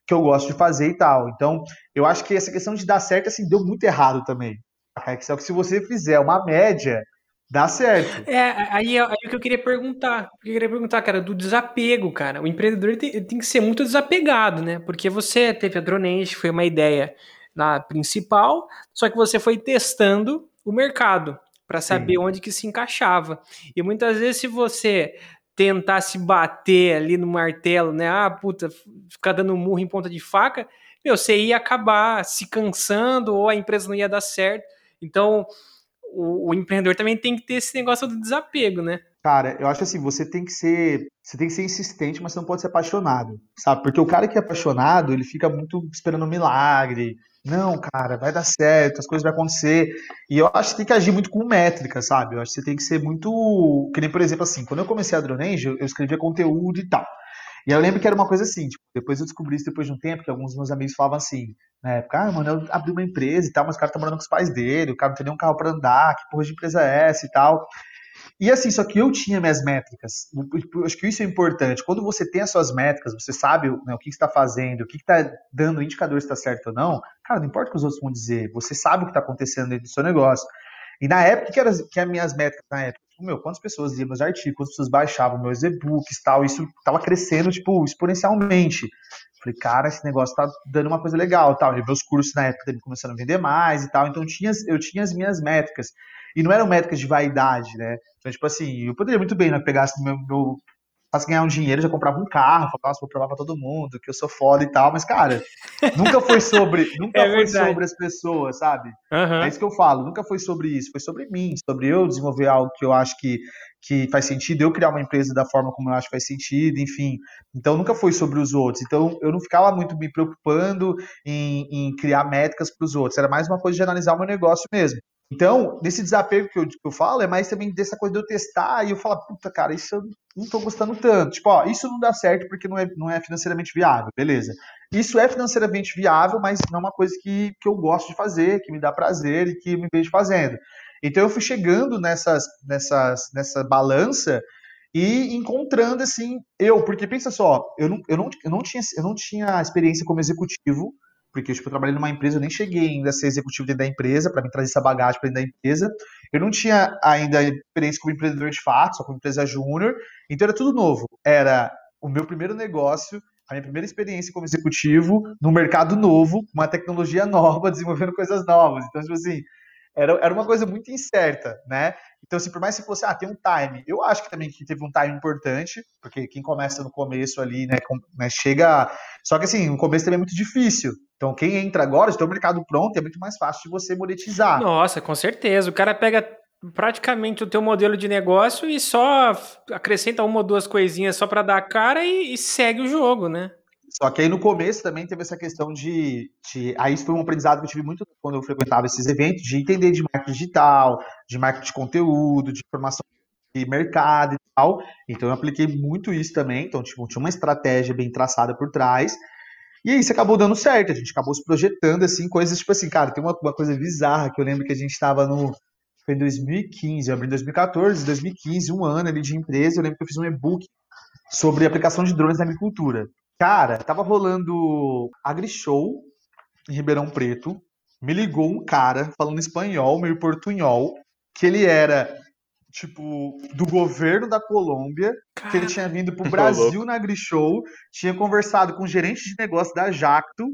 que eu gosto de fazer e tal. Então, eu acho que essa questão de dar certo, assim, deu muito errado também. Só que se você fizer uma média, dá certo. É, aí, é, aí o que eu queria perguntar. Eu queria perguntar, cara, do desapego, cara. O empreendedor tem, tem que ser muito desapegado, né? Porque você teve a Dronage, foi uma ideia na principal, só que você foi testando o mercado para saber Sim. onde que se encaixava. E muitas vezes, se você tentar se bater ali no martelo, né? Ah, puta, ficar dando murro em ponta de faca, meu, você ia acabar se cansando ou a empresa não ia dar certo. Então, o, o, empreendedor também tem que ter esse negócio do desapego, né? Cara, eu acho assim, você tem que ser, você tem que ser insistente, mas você não pode ser apaixonado, sabe? Porque o cara que é apaixonado, ele fica muito esperando um milagre, não, cara, vai dar certo, as coisas vão acontecer. E eu acho que tem que agir muito com métrica, sabe? Eu acho que você tem que ser muito. Que nem, por exemplo, assim, quando eu comecei a Dronenge, eu escrevia conteúdo e tal. E eu lembro que era uma coisa assim, tipo, depois eu descobri isso depois de um tempo, que alguns dos meus amigos falavam assim, na época, ah, mano, eu abri uma empresa e tal, mas o cara tá morando com os pais dele, o cara não tem nem um carro para andar, que porra de empresa é essa e tal. E assim, só que eu tinha minhas métricas. Eu acho que isso é importante. Quando você tem as suas métricas, você sabe né, o que está fazendo, o que está dando indicador se está certo ou não, cara, não importa o que os outros vão dizer, você sabe o que está acontecendo dentro do seu negócio. E na época, que eram que as minhas métricas na época? Tipo, meu, quantas pessoas liam meus artigos, quantas pessoas baixavam meus e-books tal, isso estava crescendo, tipo, exponencialmente. Falei, cara, esse negócio tá dando uma coisa legal, tal. E meus cursos na época também começaram a vender mais e tal, então tinha, eu tinha as minhas métricas. E não eram métricas de vaidade, né? Então, tipo assim, eu poderia muito bem, né, pegasse meu, meu faço ganhar um dinheiro, já comprava um carro, falava, nossa, vou provar pra todo mundo que eu sou foda e tal, mas, cara, nunca foi sobre, *laughs* nunca é foi sobre as pessoas, sabe? Uhum. É isso que eu falo, nunca foi sobre isso, foi sobre mim, sobre eu desenvolver algo que eu acho que, que faz sentido, eu criar uma empresa da forma como eu acho que faz sentido, enfim. Então, nunca foi sobre os outros. Então, eu não ficava muito me preocupando em, em criar métricas para os outros, era mais uma coisa de analisar o meu negócio mesmo. Então, nesse desapego que eu, que eu falo, é mais também dessa coisa de eu testar e eu falar, puta, cara, isso eu não tô gostando tanto. Tipo, ó, isso não dá certo porque não é, não é financeiramente viável, beleza. Isso é financeiramente viável, mas não é uma coisa que, que eu gosto de fazer, que me dá prazer e que me vejo fazendo. Então eu fui chegando nessas, nessas, nessa balança e encontrando assim, eu, porque pensa só, eu não, eu não, eu não, tinha, eu não tinha experiência como executivo, porque tipo, eu trabalhei numa empresa, eu nem cheguei ainda a ser executivo dentro da empresa, para me trazer essa bagagem para dentro da empresa. Eu não tinha ainda experiência como empreendedor de fato, só como empresa júnior, então era tudo novo. Era o meu primeiro negócio, a minha primeira experiência como executivo no mercado novo, uma tecnologia nova, *laughs* desenvolvendo coisas novas. Então, tipo assim, era, era uma coisa muito incerta, né? Então, assim, por mais que fosse, ah, tem um time, eu acho que também que teve um time importante, porque quem começa no começo ali, né, com, né chega. Só que assim, o começo também é muito difícil. Então, quem entra agora, já tem o mercado pronto, é muito mais fácil de você monetizar. Nossa, com certeza. O cara pega praticamente o teu modelo de negócio e só acrescenta uma ou duas coisinhas só para dar a cara e, e segue o jogo, né? Só que aí no começo também teve essa questão de, de, Aí isso foi um aprendizado que eu tive muito quando eu frequentava esses eventos, de entender de marketing digital, de marketing de conteúdo, de informação de mercado e tal. Então eu apliquei muito isso também. Então, tipo, tinha uma estratégia bem traçada por trás. E isso acabou dando certo. A gente acabou se projetando, assim, coisas tipo assim, cara, tem uma, uma coisa bizarra que eu lembro que a gente estava no. Foi em 2015, eu abri em 2014, 2015, um ano ali de empresa. Eu lembro que eu fiz um e-book sobre aplicação de drones na agricultura. Cara, tava rolando AgriShow em Ribeirão Preto. Me ligou um cara falando espanhol, meio portunhol, que ele era, tipo, do governo da Colômbia, que ele tinha vindo pro *laughs* Brasil na AgriShow, tinha conversado com o gerente de negócio da Jacto,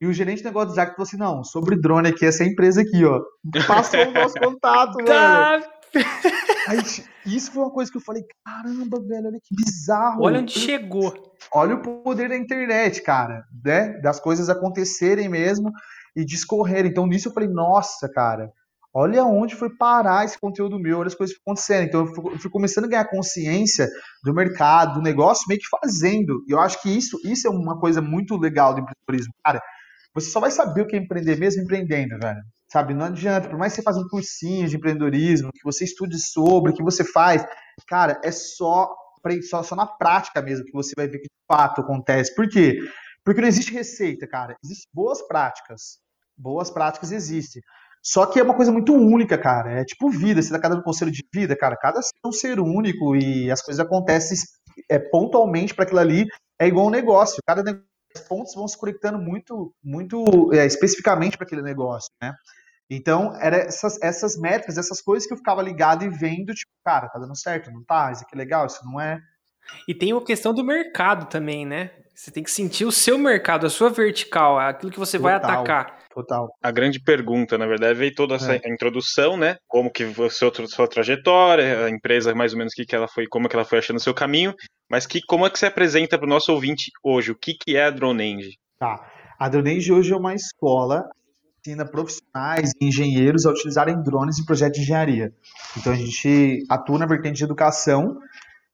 e o gerente de negócio da Jacto falou assim: não, sobre drone aqui, essa empresa aqui, ó. Passou o nosso contato, *laughs* velho. Aí, isso foi uma coisa que eu falei, caramba, velho, olha que bizarro. Olha onde chegou. Olha o poder da internet, cara, né? Das coisas acontecerem mesmo e discorrerem. Então, nisso eu falei, nossa, cara, olha onde foi parar esse conteúdo meu, olha as coisas que acontecendo. Então, eu fui, eu fui, começando a ganhar consciência do mercado, do negócio, meio que fazendo. E eu acho que isso, isso é uma coisa muito legal do empreendedorismo. Cara, você só vai saber o que é empreender mesmo empreendendo, velho. Sabe, não adianta, por mais que você faça um cursinho de empreendedorismo, que você estude sobre, que você faz, cara, é só, só, só na prática mesmo que você vai ver que de fato acontece. Por quê? Porque não existe receita, cara. Existem boas práticas. Boas práticas existem. Só que é uma coisa muito única, cara. É tipo vida. Você dá cada um conselho de vida, cara. Cada ser é um ser único e as coisas acontecem é, pontualmente para aquilo ali. É igual um negócio. Cada negócio, pontos vão se conectando muito, muito é, especificamente para aquele negócio, né? Então, eram essas, essas métricas, essas coisas que eu ficava ligado e vendo, tipo, cara, tá dando certo, não tá? Isso aqui é legal, isso não é. E tem a questão do mercado também, né? Você tem que sentir o seu mercado, a sua vertical, aquilo que você Total. vai atacar. Total. A grande pergunta, na verdade, veio toda essa é. introdução, né? Como que você sua trajetória, a empresa mais ou menos que que ela foi, como que ela foi achando o seu caminho, mas que como é que você apresenta para o nosso ouvinte hoje? O que que é a DroneEng? Tá. A DroneEng hoje é uma escola ensina profissionais e engenheiros a utilizarem drones em projetos de engenharia. Então a gente atua na vertente de educação,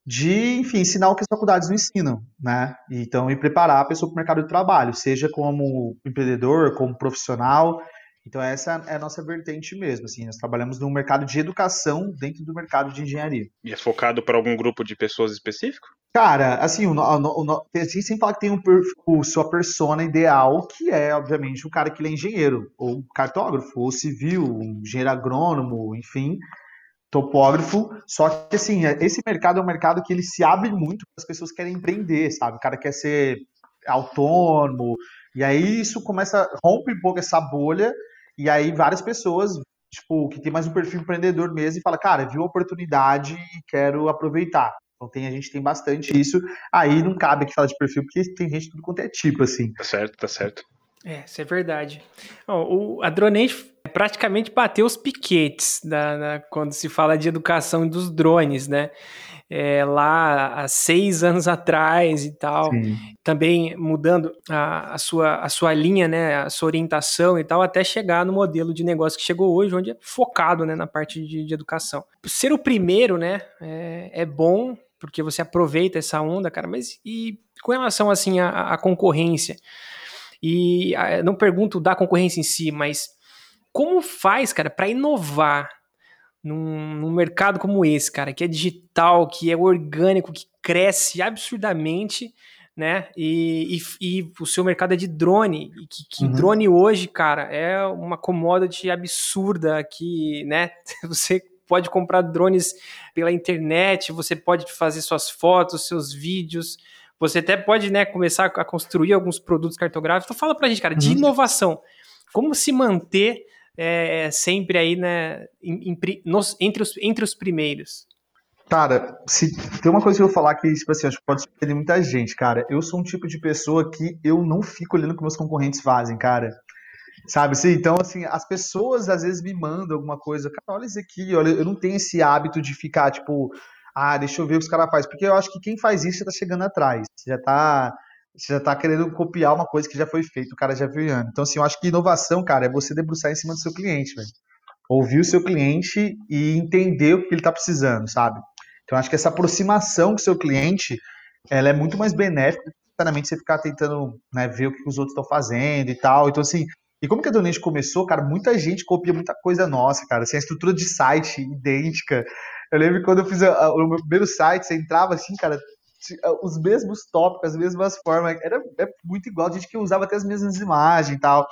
de, enfim, ensinar o que as faculdades não ensinam, né? Então, e preparar a pessoa para o mercado de trabalho, seja como empreendedor, como profissional. Então, essa é a nossa vertente mesmo, assim, nós trabalhamos no mercado de educação dentro do mercado de engenharia. E é focado para algum grupo de pessoas específico? Cara, assim, o, o, o, a gente sempre fala que tem um o, sua persona ideal, que é, obviamente, o cara que ele é engenheiro, ou cartógrafo, ou civil, um engenheiro agrônomo, enfim, topógrafo. Só que, assim, é, esse mercado é um mercado que ele se abre muito para as pessoas que querem empreender, sabe? O cara quer ser autônomo, e aí isso começa, rompe um pouco essa bolha, e aí várias pessoas, tipo, que tem mais um perfil empreendedor mesmo, e fala, cara, viu a oportunidade e quero aproveitar. Então tem, a gente tem bastante isso. Aí não cabe aqui falar de perfil, porque tem gente de tudo quanto é tipo, assim. Tá certo, tá certo. É, isso é verdade. o, a Dronente praticamente bateu os piquetes da, da, quando se fala de educação dos drones, né? É, lá há seis anos atrás e tal, Sim. também mudando a, a, sua, a sua linha, né, a sua orientação e tal, até chegar no modelo de negócio que chegou hoje, onde é focado né, na parte de, de educação. Ser o primeiro, né, é, é bom, porque você aproveita essa onda, cara, mas e com relação, assim, à, à concorrência? E a, não pergunto da concorrência em si, mas como faz, cara, para inovar num, num, mercado como esse, cara, que é digital, que é orgânico, que cresce absurdamente, né? E, e, e o seu mercado é de drone, e que, que uhum. drone hoje, cara, é uma commodity absurda que, né? *laughs* Você pode comprar drones pela internet, você pode fazer suas fotos, seus vídeos, você até pode, né, começar a construir alguns produtos cartográficos. Então fala pra gente, cara, de uhum. inovação, como se manter é, sempre aí, né, em, em, nos, entre, os, entre os primeiros? Cara, se tem uma coisa que eu vou falar que, tipo assim, acho que pode surpreender muita gente, cara. Eu sou um tipo de pessoa que eu não fico olhando o que meus concorrentes fazem, cara. Sabe? Então, assim, as pessoas às vezes me mandam alguma coisa, cara, olha isso aqui, olha, eu não tenho esse hábito de ficar, tipo, ah, deixa eu ver o que os caras fazem, porque eu acho que quem faz isso já tá chegando atrás, já tá você já tá querendo copiar uma coisa que já foi feita, o cara já viu. Então, assim, eu acho que inovação, cara, é você debruçar em cima do seu cliente, velho. Ouvir o seu cliente e entender o que ele tá precisando, sabe? Então, acho que essa aproximação com o seu cliente, ela é muito mais benéfica sinceramente você ficar tentando né, ver o que os outros estão fazendo e tal. Então, assim, e como que a Donate começou, cara, muita gente copia muita coisa nossa, cara. Assim, a estrutura de site idêntica. Eu lembro quando eu fiz a, a, o meu primeiro site, você entrava assim, cara, os mesmos tópicos, as mesmas formas, era é muito igual, a gente que usava até as mesmas imagens e tal.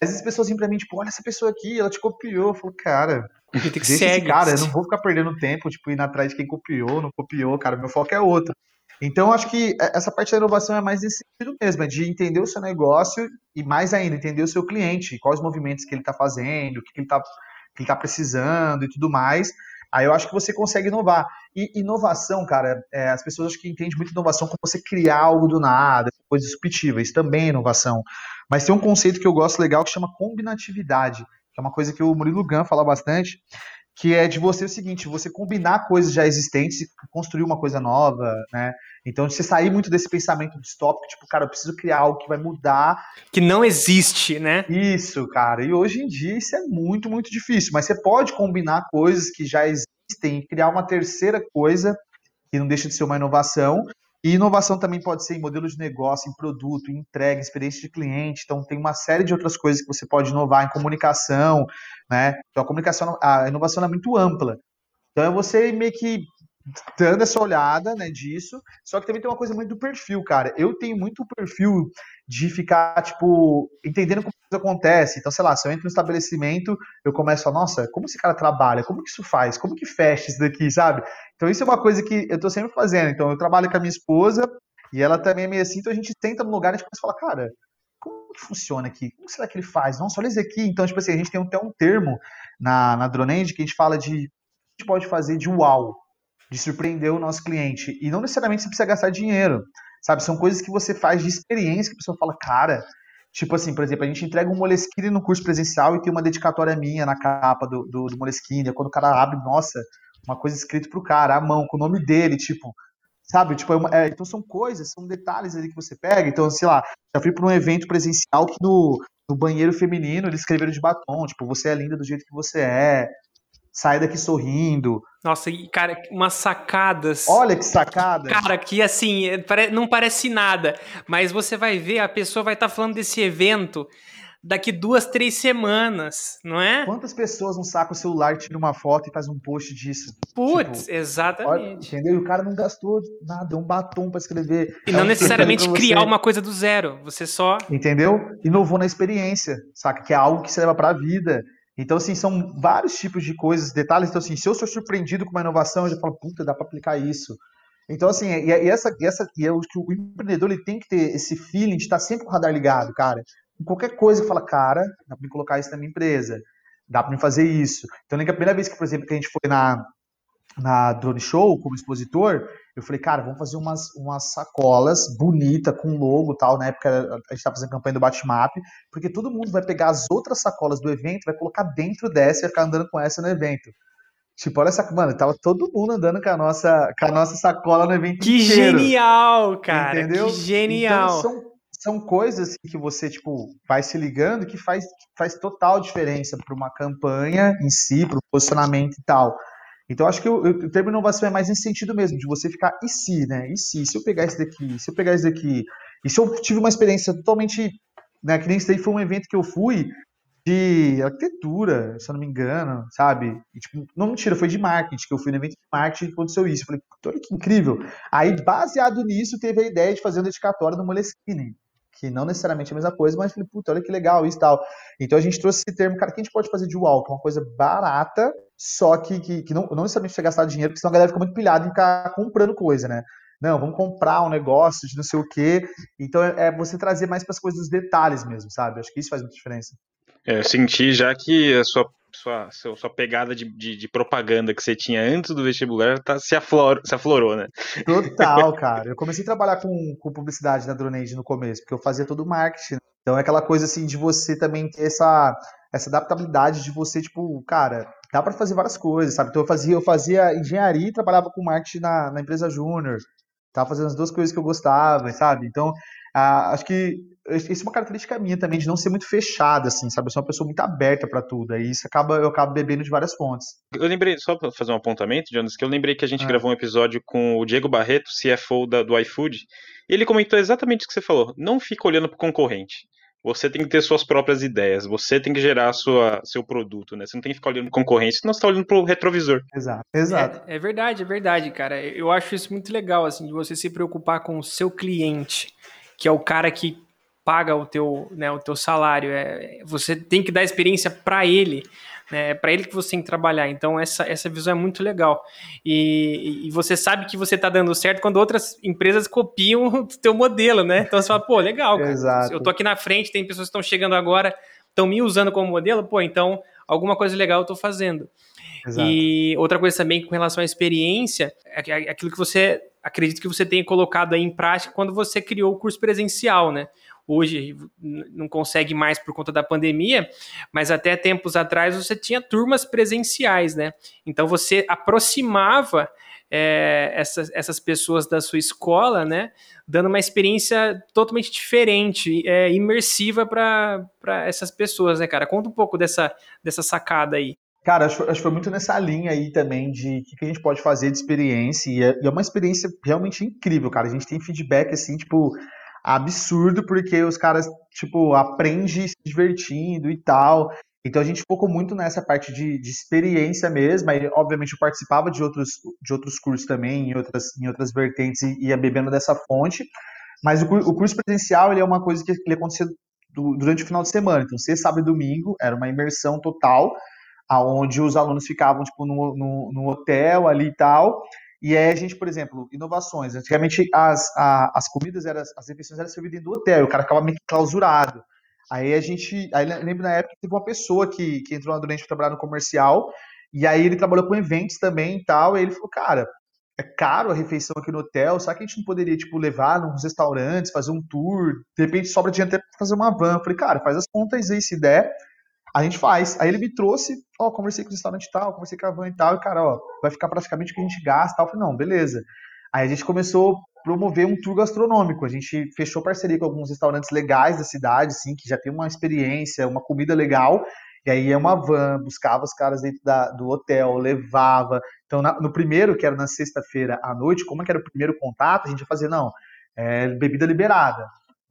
Às vezes as pessoas assim pra mim, tipo, olha essa pessoa aqui, ela te copiou. Eu falo, cara, tem que segue, cara, eu não vou ficar perdendo tempo, tipo, indo atrás de quem copiou, não copiou, cara, meu foco é outro. Então, acho que essa parte da inovação é mais nesse sentido mesmo, é de entender o seu negócio e, mais ainda, entender o seu cliente, quais movimentos que ele está fazendo, o que ele está tá precisando e tudo mais, Aí eu acho que você consegue inovar. E inovação, cara, é, as pessoas acho que entendem muito inovação como você criar algo do nada, coisas disruptivas, também é inovação. Mas tem um conceito que eu gosto legal que chama combinatividade, que é uma coisa que o Murilo Gun fala bastante, que é de você o seguinte, você combinar coisas já existentes e construir uma coisa nova, né? Então, de você sair muito desse pensamento distópico, tipo, cara, eu preciso criar algo que vai mudar. Que não existe, né? Isso, cara. E hoje em dia isso é muito, muito difícil. Mas você pode combinar coisas que já existem e criar uma terceira coisa que não deixa de ser uma inovação. E inovação também pode ser em modelo de negócio, em produto, em entrega, experiência de cliente. Então, tem uma série de outras coisas que você pode inovar em comunicação, né? Então, a comunicação, a inovação é muito ampla. Então, é você meio que dando essa olhada, né, disso. Só que também tem uma coisa muito do perfil, cara. Eu tenho muito perfil de ficar, tipo, entendendo como isso acontece. Então, sei lá, se eu entro no estabelecimento, eu começo a, nossa, como esse cara trabalha? Como que isso faz? Como que fecha isso daqui, sabe? Então, isso é uma coisa que eu tô sempre fazendo. Então, eu trabalho com a minha esposa e ela também é meio assim, então a gente senta no lugar e a gente começa a falar, cara, como que funciona aqui? Como será que ele faz? Nossa, olha isso aqui. Então, tipo assim, a gente tem até um termo na, na DroneEnd que a gente fala de a gente pode fazer de uau de surpreender o nosso cliente. E não necessariamente você precisa gastar dinheiro, sabe? São coisas que você faz de experiência que a pessoa fala, cara. Tipo assim, por exemplo, a gente entrega um Moleskine no curso presencial e tem uma dedicatória minha na capa do, do, do Moleskine. Quando o cara abre, nossa, uma coisa escrita pro cara, à mão, com o nome dele, tipo, sabe? Tipo, é uma, é, então são coisas, são detalhes ali que você pega. Então, sei lá, já fui para um evento presencial que no, no banheiro feminino eles escreveram de batom, tipo, você é linda do jeito que você é, sai daqui sorrindo. Nossa, e cara, umas sacadas. Olha que sacada. Cara, que assim, é, não parece nada, mas você vai ver, a pessoa vai estar tá falando desse evento daqui duas, três semanas, não é? Quantas pessoas não sacam o celular, tiram uma foto e faz um post disso? Putz, tipo, exatamente. Olha, entendeu? E o cara não gastou nada, um batom para escrever. E não é necessariamente criar uma coisa do zero, você só. Entendeu? Inovou na experiência, saca? Que é algo que você leva pra vida. Então, assim, são vários tipos de coisas, detalhes. Então, assim, se eu sou surpreendido com uma inovação, eu já falo, puta, dá para aplicar isso. Então, assim, e, e essa, e essa, e eu acho que o empreendedor ele tem que ter esse feeling de estar sempre com o radar ligado, cara. Em qualquer coisa fala, cara, dá para me colocar isso na minha empresa, dá para me fazer isso. Então, lembro que a primeira vez que, por exemplo, que a gente foi na, na Drone Show como expositor, eu falei, cara, vamos fazer umas, umas sacolas bonitas com logo e tal. Na época a gente estava fazendo campanha do Batmap, porque todo mundo vai pegar as outras sacolas do evento, vai colocar dentro dessa e vai ficar andando com essa no evento. Tipo, olha essa. Mano, tava todo mundo andando com a nossa, com a nossa sacola no evento que inteiro. Genial, cara. Entendeu? Que genial. Então, são, são coisas que você, tipo, vai se ligando que faz, faz total diferença para uma campanha em si, para o posicionamento e tal. Então, acho que o, termo inovação é mais nesse sentido mesmo, de você ficar, e se, né? E se? Se eu pegar esse daqui? Se eu pegar esse daqui? E se eu tive uma experiência totalmente, né? Que nem esse daí foi um evento que eu fui, de arquitetura, se eu não me engano, sabe? E, tipo, não mentira, foi de marketing, que eu fui no evento de marketing e aconteceu isso. Eu falei, olha que incrível. Aí, baseado nisso, teve a ideia de fazer um dedicatório no Moleskine, que não necessariamente é a mesma coisa, mas falei, puta, olha que legal isso e tal. Então a gente trouxe esse termo, cara, que a gente pode fazer de walk, uma coisa barata, só que, que, que não, não necessariamente você gastar dinheiro, porque senão a galera fica muito pilhada em ficar comprando coisa, né? Não, vamos comprar um negócio de não sei o quê. Então é, é você trazer mais para as coisas dos detalhes mesmo, sabe? Acho que isso faz muita diferença. É, eu senti já que a sua, sua, sua, sua pegada de, de, de, propaganda que você tinha antes do vestibular tá, se, aflor, se aflorou, né? Total, *laughs* cara. Eu comecei a trabalhar com, com publicidade na Dronage no começo, porque eu fazia todo o marketing. Então é aquela coisa assim de você também ter essa, essa adaptabilidade de você, tipo, cara, dá para fazer várias coisas, sabe? Então eu fazia, eu fazia engenharia e trabalhava com marketing na, na empresa Júnior. Tava fazendo as duas coisas que eu gostava, sabe? Então, ah, acho que isso é uma característica minha também, de não ser muito fechada, assim, sabe? Eu sou uma pessoa muito aberta para tudo. Aí isso acaba, eu acabo bebendo de várias fontes. Eu lembrei, só para fazer um apontamento, Jonas, que eu lembrei que a gente ah. gravou um episódio com o Diego Barreto, CFO da, do iFood, e ele comentou exatamente o que você falou. Não fica olhando pro concorrente. Você tem que ter suas próprias ideias, você tem que gerar sua, seu produto, né? Você não tem que ficar olhando concorrência, senão você está olhando pro retrovisor. Exato, exato. É, é, verdade, é verdade, cara. Eu acho isso muito legal, assim, de você se preocupar com o seu cliente, que é o cara que paga o teu, né, o teu salário. É, você tem que dar experiência para ele né? É para ele que você tem que trabalhar. Então, essa, essa visão é muito legal. E, e você sabe que você está dando certo quando outras empresas copiam *laughs* o teu modelo, né? Então você fala, pô, legal, cara. Exato. Eu tô aqui na frente, tem pessoas que estão chegando agora, estão me usando como modelo, pô, então alguma coisa legal eu estou fazendo. Exato. E outra coisa também com relação à experiência, é, é aquilo que você acredito que você tenha colocado aí em prática quando você criou o curso presencial, né? Hoje não consegue mais por conta da pandemia, mas até tempos atrás você tinha turmas presenciais, né? Então você aproximava é, essas, essas pessoas da sua escola, né? Dando uma experiência totalmente diferente, é, imersiva para essas pessoas, né, cara? Conta um pouco dessa, dessa sacada aí. Cara, acho, acho que foi muito nessa linha aí também de o que, que, a gente pode fazer de experiência. E é, e é, uma experiência realmente incrível, cara. A gente tem feedback, assim, tipo, absurdo, porque os caras, tipo, aprendem se divertindo e tal. Então a gente focou muito nessa parte de, de experiência mesmo. Aí, obviamente, eu participava de outros, de outros cursos também, em outras, em outras vertentes, e ia bebendo dessa fonte. Mas o, o curso presencial ele é uma coisa que ele acontecia durante o final de semana. Então, sexta, sábado e domingo era uma imersão total, aonde os alunos ficavam tipo no, no, no hotel ali e tal. E aí a gente, por exemplo, inovações. Antigamente as, a, as comidas, eram, as refeições eram servidas do hotel, o cara ficava meio que clausurado. Aí a gente, aí lembro na época que teve uma pessoa que, que entrou na Durante trabalhar no comercial, e aí ele trabalhou com eventos também e tal, e ele falou, cara, é caro a refeição aqui no hotel, será que a gente não poderia, tipo, levar nos restaurantes, fazer um tour, de repente sobra dinheiro até pra fazer uma van. Eu falei, cara, faz as contas aí, se der, a gente faz. Aí ele me trouxe, ó, conversei com o restaurante tal, conversei com a van e tal, e cara, ó, vai ficar praticamente o que a gente gasta tal. Eu falei, não, beleza. Aí a gente começou a promover um tour gastronômico. A gente fechou parceria com alguns restaurantes legais da cidade, assim, que já tem uma experiência, uma comida legal. E aí é uma van, buscava os caras dentro da, do hotel, levava. Então, na, no primeiro, que era na sexta-feira à noite, como é que era o primeiro contato, a gente ia fazer, não, é, bebida liberada.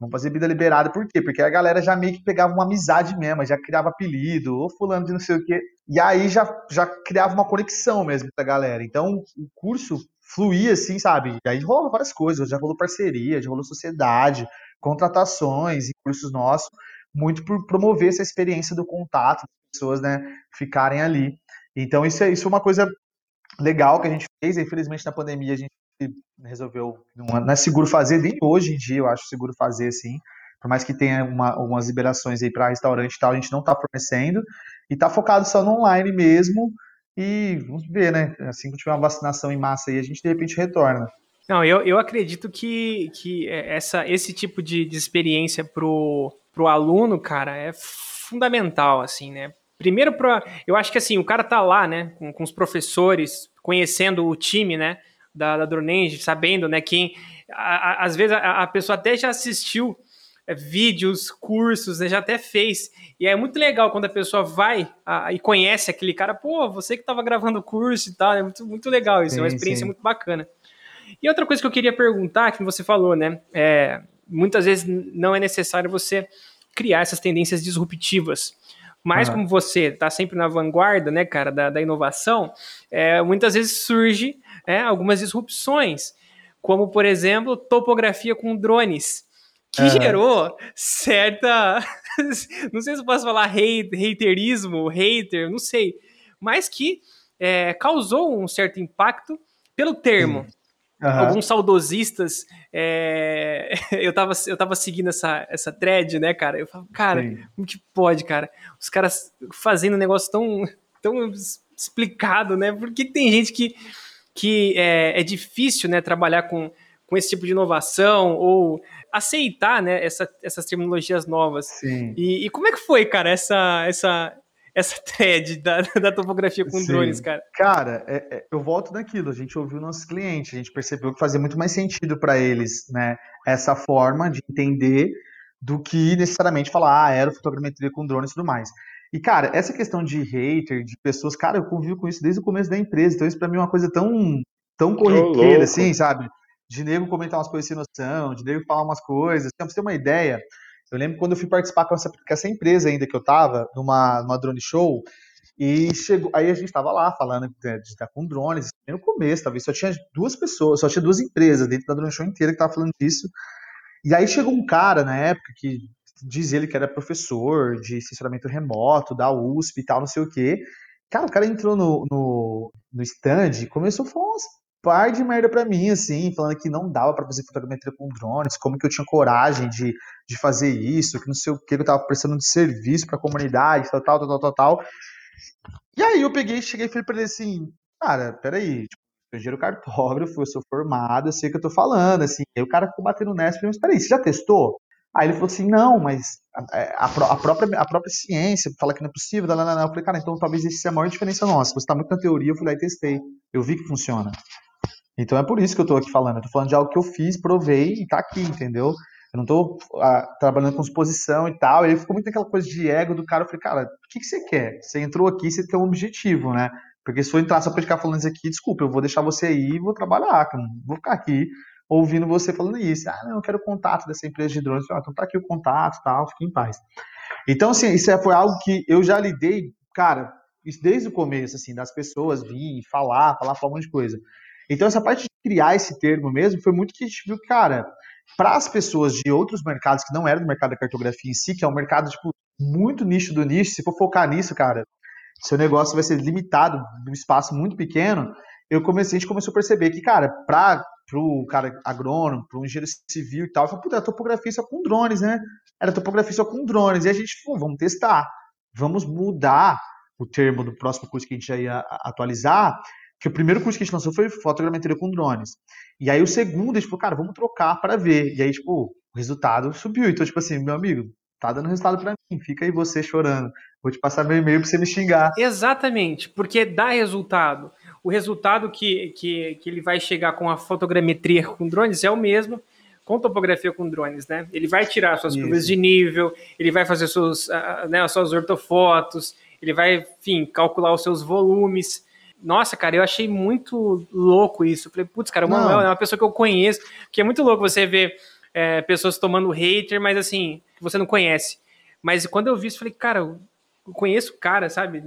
Vamos fazer bebida liberada, por quê? Porque a galera já meio que pegava uma amizade mesmo, já criava apelido, ou fulano de não sei o quê. E aí já, já criava uma conexão mesmo com a galera. Então o curso fluía assim, sabe? E aí rolava várias coisas, já rolou parceria, já rolou sociedade, contratações e cursos nossos, muito por promover essa experiência do contato, das pessoas, né, ficarem ali. Então isso é, isso é uma coisa legal que a gente fez, infelizmente na pandemia a gente resolveu. Não é seguro fazer, nem hoje em dia eu acho seguro fazer assim. Por mais que tenha uma, algumas liberações aí para restaurante e tal, a gente não está fornecendo. E está focado só no online mesmo. E vamos ver, né? Assim que tiver uma vacinação em massa aí, a gente de repente retorna. Não, eu, eu acredito que, que essa, esse tipo de, de experiência pro, pro aluno, cara, é fundamental, assim, né? Primeiro, pra, eu acho que assim, o cara tá lá, né, com, com os professores, conhecendo o time, né? Da, da Dronenge, sabendo, né, quem... A, a, às vezes a, a, pessoa até já assistiu é, vídeos, cursos, né, já até fez. E é muito legal quando a pessoa vai e conhece aquele cara, pô, você que estava gravando o curso e tal, é muito, muito legal isso, sim, é uma experiência sim. muito bacana. E outra coisa que eu queria perguntar, que você falou, né, é, muitas vezes não é necessário você criar essas tendências disruptivas Mas uhum. como você está sempre na vanguarda, né, cara, da, da inovação, é, muitas vezes surge é, algumas disrupções, como, por exemplo, topografia com drones, que uhum. gerou certa... *laughs* não sei se eu posso falar hate, haterismo, hater, não sei, mas que é, causou um certo impacto pelo termo. Uhum. Alguns saudosistas, é... *laughs* eu, tava, eu tava seguindo essa, essa thread, né, cara? Eu falo, cara, Sim. como que pode, cara? Os caras fazendo um negócio tão, tão explicado, né? Por que, tem gente que, que é, é difícil, né, trabalhar com, com esse tipo de inovação ou aceitar, né, essa, essas terminologias novas? Sim. E, e como é que foi, cara, essa, essa, essa thread da, *laughs* da topografia com Sim. drones, cara? Cara, é, é, eu volto naquilo. A gente ouviu nossos clientes, a gente percebeu que fazia muito mais sentido para eles, né? Essa forma de entender do que necessariamente falar ah, aerofotogrametria com drones e tudo mais. E, cara, essa questão de hater, de pessoas, cara, eu convivo com isso desde o começo da empresa, então isso pra mim é uma coisa tão, tão corriqueira, assim, sabe? De nego comentar umas coisas sem noção, de nego falar umas coisas. Pra você ter uma ideia, eu lembro quando eu fui participar com essa, com essa empresa ainda que eu tava, numa, numa drone show, e chegou, aí a gente estava lá falando de, de estar com drones, no começo, talvez só tinha duas pessoas, só tinha duas empresas dentro da drone show inteira que estavam falando disso. E aí chegou um cara na época que diz ele que era professor de censuramento remoto da USP e tal, não sei o quê. Cara, o cara entrou no, no, no stand e começou a falar umas par de merda pra mim, assim, falando que não dava para fazer fotogrametria com drones, como que eu tinha coragem de, de fazer isso, que não sei o que, que eu tava prestando de serviço pra comunidade, tal, tal, tal, tal, tal. E aí eu peguei, cheguei e falei pra ele assim, cara, peraí, tipo, eu engenheiro cartógrafo, eu sou formado, eu sei o que eu tô falando, assim. Aí o cara ficou batendo nessa, mas peraí, você já testou? Aí ele falou assim, não, mas a, é, a, própria, a própria ciência fala que não é possível, não, não, não. Eu falei, cara, então talvez essa seja a maior diferença nossa. Você tá muito na teoria, eu fui lá e testei. Eu vi que funciona. Então é por isso que eu estou aqui falando. Eu tô falando de algo que eu fiz, provei e está aqui, entendeu? Eu não estou ah, trabalhando com exposição e tal. E aí ficou muito aquela coisa de ego do cara. Eu falei, cara, o que, que você quer? Você entrou aqui, você tem um objetivo, né? Porque se for entrar só para ficar falando isso aqui, desculpa, eu vou deixar você aí e vou trabalhar. Vou ficar aqui ouvindo você falando isso. Ah, não, eu quero contato dessa empresa de drones. Ah, então tá aqui o contato tal, fique em paz. Então, assim, isso é, foi algo que eu já lidei, cara, desde o começo, assim, das pessoas virem falar, falar, falar um monte de coisa. Então, essa parte de criar esse termo mesmo foi muito que a gente viu, cara, para as pessoas de outros mercados que não eram do mercado da cartografia em si, que é um mercado, tipo, muito nicho do nicho, se for focar nisso, cara, seu negócio vai ser limitado, num espaço muito pequeno, eu comecei, a gente começou a perceber que, cara, para o cara agrônomo, para o engenheiro civil e tal, eu falei, puta, a topografia só com drones, né? Era topografia só com drones. E a gente, pô, vamos testar, vamos mudar o termo do próximo curso que a gente já ia atualizar que o primeiro curso que a gente lançou foi fotogrametria com drones. E aí o segundo, a gente falou, cara, vamos trocar para ver. E aí, tipo, o resultado subiu. Então, tipo assim, meu amigo, tá dando resultado para mim, fica aí você chorando. Vou te passar meu e-mail para você me xingar. Exatamente, porque dá resultado. O resultado que, que, que ele vai chegar com a fotogrametria com drones é o mesmo com topografia com drones, né? Ele vai tirar suas curvas de nível, ele vai fazer suas, né, as suas ortofotos, ele vai, enfim, calcular os seus volumes. Nossa, cara, eu achei muito louco isso. falei, putz, cara, o Manuel é uma pessoa que eu conheço, que é muito louco você ver é, pessoas tomando hater, mas assim, que você não conhece. Mas quando eu vi isso, falei, cara, eu conheço o cara, sabe?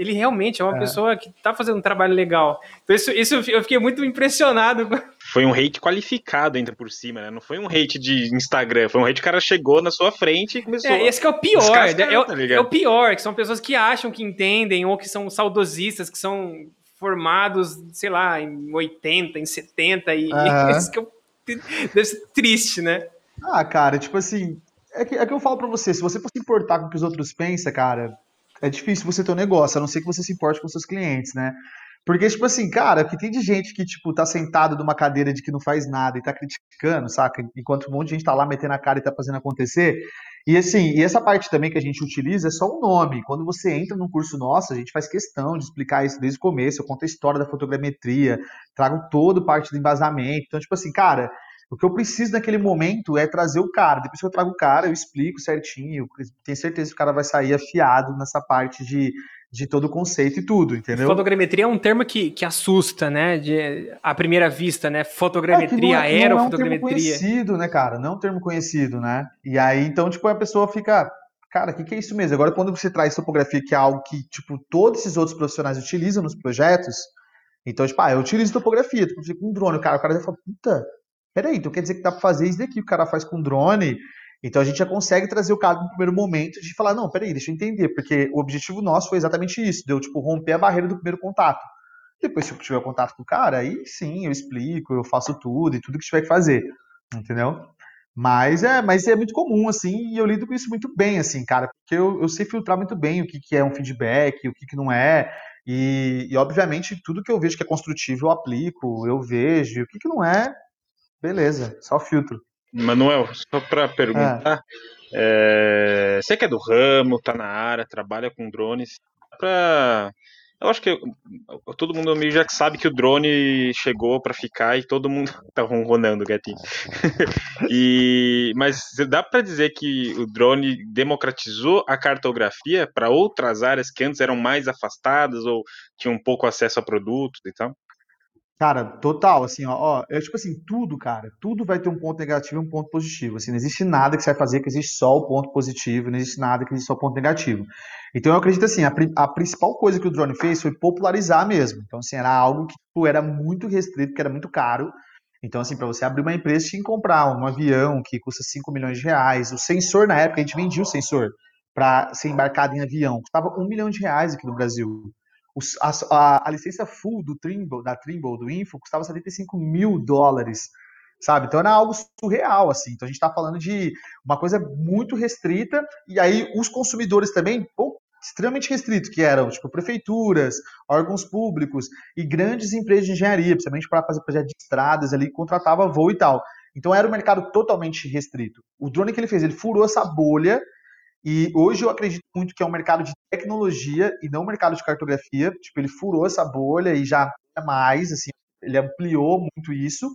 Ele realmente é uma é. pessoa que tá fazendo um trabalho legal. Então, isso, isso eu fiquei muito impressionado *laughs* foi um hate qualificado ainda por cima, né? Não foi um hate de Instagram, foi um hate que o cara chegou na sua frente e começou. É, esse que é o pior, é, é, o, tá é o pior, que são pessoas que acham que entendem ou que são saudosistas, que são formados, sei lá, em 80, em 70 e uhum. *laughs* esse que é o, deve ser triste, né? Ah, cara, tipo assim, é que, é que eu falo pra você, se você for se importar com o que os outros pensam, cara, é difícil você ter um negócio, a não ser que você se importe com seus clientes, né? Porque, tipo assim, cara, que tem de gente que, tipo, tá sentado numa cadeira de que não faz nada e tá criticando, saca? Enquanto um monte de gente tá lá metendo a cara e tá fazendo acontecer. E assim, e essa parte também que a gente utiliza é só um nome. Quando você entra num curso nosso, a gente faz questão de explicar isso desde o começo. Eu conto a história da fotogrametria, trago todo parte do embasamento. Então, tipo assim, cara, o que eu preciso naquele momento é trazer o cara. Depois que eu trago o cara, eu explico certinho. Eu tenho certeza que o cara vai sair afiado nessa parte de de todo o conceito e tudo, entendeu? Fotogrametria é um termo que, que assusta, né? De, à primeira vista, né? Fotogrametria, é, é, aerofotogrametria. Não é um termo conhecido, né, cara? Não é um termo conhecido, né? E aí, então, tipo, a pessoa fica. cara, o que, que é isso mesmo? Agora, quando você traz topografia, que é algo que, tipo, todos esses outros profissionais utilizam nos projetos, então, tipo, ah, eu utilizo topografia, topografia com drone, o cara, o cara vai falar, puta, peraí, então quer dizer que dá pra fazer isso daqui, o cara faz com drone, então a gente já consegue trazer o cara no primeiro momento de falar, não, peraí, deixa eu entender, porque o objetivo nosso foi exatamente isso, deu, tipo, romper a barreira do primeiro contato. Depois, se eu tiver contato com o cara, aí sim, eu explico, eu faço tudo e tudo que tiver que fazer, entendeu? Mas é, mas é muito comum, assim, e eu lido com isso muito bem, assim, cara, porque eu, eu sei filtrar muito bem o que, que é um feedback, o que, que não é, e, e, obviamente tudo que eu vejo que é construtivo eu aplico, eu vejo, o que, que não é, beleza, só filtro. Manuel, só para perguntar, é. É, você que é do ramo, tá na área, trabalha com drones, para eu acho que todo mundo meio já sabe que o drone chegou para ficar e todo mundo *laughs* tá ronronando, gatinho. *laughs* e mas dá para dizer que o drone democratizou a cartografia para outras áreas que antes eram mais afastadas ou tinham pouco acesso a produtos e tal? Cara, total, assim, ó, ó, é tipo assim, tudo, cara, tudo vai ter um ponto negativo e um ponto positivo, assim, não existe nada que você vai fazer que existe só o ponto positivo, não existe nada que existe só o ponto negativo. Então eu acredito assim, a, a principal coisa que o drone fez foi popularizar mesmo, então assim, era algo que tipo, era muito restrito, que era muito caro, então assim, para você abrir uma empresa tinha que comprar um avião que custa 5 milhões de reais, o sensor na época, a gente vendia o sensor para ser embarcado em avião, custava um milhão de reais aqui no Brasil, a, a, a, licença full do Trimble, da Trimble, do Info, custava 75 mil dólares, sabe? Então era algo surreal, assim. Então a gente está falando de uma coisa muito restrita, e aí os consumidores também, pô, extremamente restritos, que eram, tipo, prefeituras, órgãos públicos e grandes empresas de engenharia, principalmente para fazer projetos de estradas ali, contratava voo e tal. Então era um mercado totalmente restrito. O drone que ele fez, ele furou essa bolha e hoje eu acredito muito que é um mercado de tecnologia e não um mercado de cartografia. Tipo, ele furou essa bolha e já é mais, assim, ele ampliou muito isso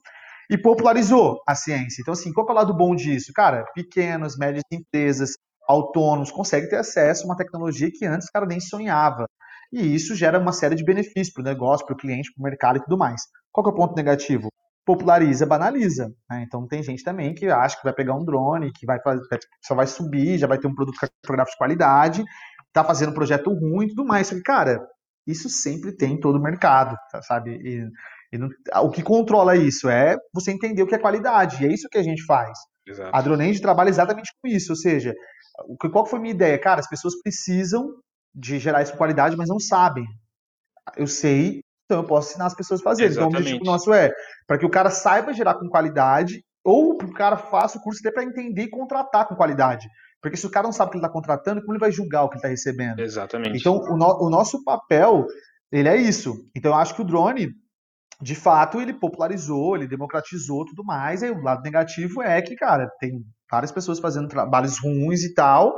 e popularizou a ciência. Então, assim, qual é o lado bom disso? Cara, pequenas, médias empresas, autônomos, conseguem ter acesso a uma tecnologia que antes o cara nem sonhava. E isso gera uma série de benefícios para o negócio, para o cliente, para o mercado e tudo mais. Qual é o ponto negativo? Populariza, banaliza. Né? Então tem gente também que acha que vai pegar um drone, que vai fazer, só vai subir, já vai ter um produto cartográfico de qualidade, tá fazendo um projeto ruim e tudo mais. Só que, cara, isso sempre tem em todo o mercado, tá, sabe? E, e não, o que controla isso é você entender o que é qualidade, e é isso que a gente faz. Exato. A Dronend trabalha exatamente com isso, ou seja, qual foi a minha ideia? Cara, as pessoas precisam de gerar isso com qualidade, mas não sabem. Eu sei, então eu posso ensinar as pessoas a fazer. Então o objetivo nosso é para que o cara saiba gerar com qualidade, ou que o cara faça o curso até para entender e contratar com qualidade. Porque se o cara não sabe o que ele está contratando, como ele vai julgar o que ele está recebendo? Exatamente. Então, o, no, o, nosso papel, ele é isso. Então, eu acho que o drone, de fato, ele popularizou, ele democratizou tudo mais. E o lado negativo é que, cara, tem várias pessoas fazendo trabalhos ruins e tal,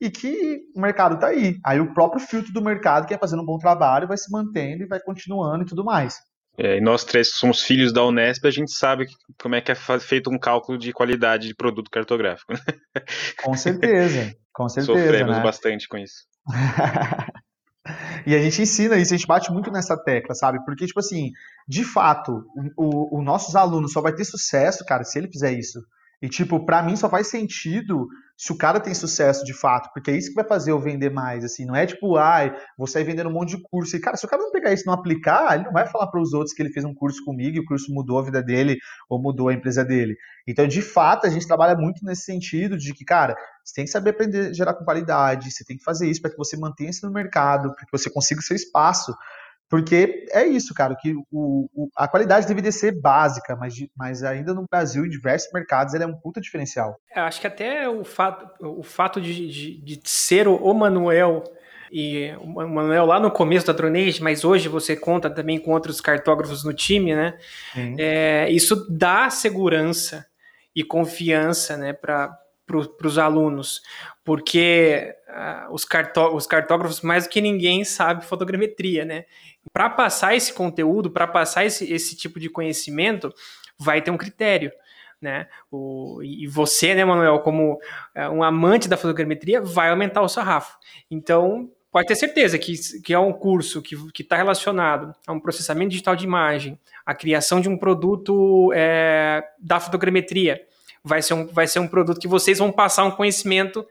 e que o mercado está aí. Aí o próprio filtro do mercado, que é fazendo um bom trabalho, vai se mantendo e vai continuando e tudo mais. É, e nós três somos filhos da Unesp, a gente sabe como é que é feito um cálculo de qualidade de produto cartográfico. Né? Com certeza, com certeza. Sofremos né? bastante com isso. *laughs* e a gente ensina isso, a gente bate muito nessa tecla, sabe? Porque, tipo assim, de fato, os nossos alunos só vai ter sucesso, cara, se ele fizer isso. E, tipo, para mim só faz sentido se o cara tem sucesso de fato, porque é isso que vai fazer eu vender mais, assim, não é tipo, ai, vou sair vendendo um monte de curso. E, cara, se o cara não pegar isso e não aplicar, ele não vai falar para os outros que ele fez um curso comigo e o curso mudou a vida dele ou mudou a empresa dele. Então, de fato, a gente trabalha muito nesse sentido de que, cara, você tem que saber aprender a gerar com qualidade, você tem que fazer isso para que você mantenha-se no mercado, para que você consiga o seu espaço. Porque é isso, cara, que o, o, a qualidade deveria ser básica, mas, mas ainda no Brasil, em diversos mercados, ele é um puta diferencial. Eu acho que até o fato, o fato de, de, de ser o, Manuel e o Manuel lá no começo da Dronage, mas hoje você conta também com outros cartógrafos no time, né? É, isso dá segurança e confiança, né, para para os alunos, porque uh, os, cartó os cartógrafos mais do que ninguém sabe fotogrametria, né? Para passar esse conteúdo, para passar esse, esse tipo de conhecimento, vai ter um critério. Né? O, e você, né, Manuel, como uh, um amante da fotogrametria, vai aumentar o sarrafo. Então, pode ter certeza que, que é um curso que está relacionado a um processamento digital de imagem, a criação de um produto é, da fotogrametria. Vai ser, um, vai ser um produto que vocês vão passar um conhecimento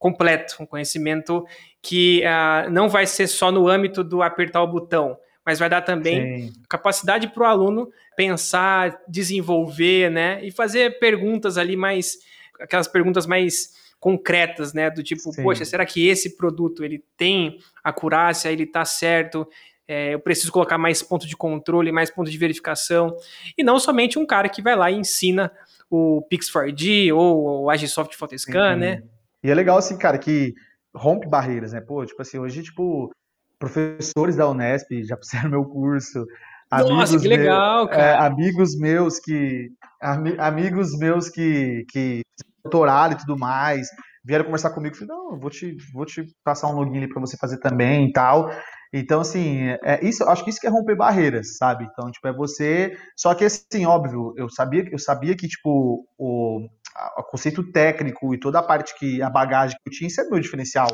completo, um conhecimento que uh, não vai ser só no âmbito do apertar o botão, mas vai dar também Sim. capacidade para o aluno pensar, desenvolver, né, e fazer perguntas ali mais, aquelas perguntas mais concretas, né, do tipo, Sim. poxa, será que esse produto ele tem acurácia, ele está certo? É, eu preciso colocar mais ponto de controle, mais ponto de verificação, e não somente um cara que vai lá e ensina o Pix4D ou o Agisoft Photoscan, né? E é legal, assim, cara, que rompe barreiras, né? Pô, tipo assim, hoje, tipo, professores da Unesp já *laughs* fizeram meu curso. Nossa, que legal, cara. É, amigos meus que. Ami, amigos meus que, que doutorado e tudo mais, vieram conversar comigo, falei, não, vou te, vou te passar um login ali para você fazer também e tal. Então, assim, é isso, acho que isso que é romper barreiras, sabe? Então, tipo, é você. Só que, assim, óbvio, eu sabia, eu sabia que, tipo, o, o conceito técnico e toda a parte que a bagagem que eu tinha, isso é meu diferencial.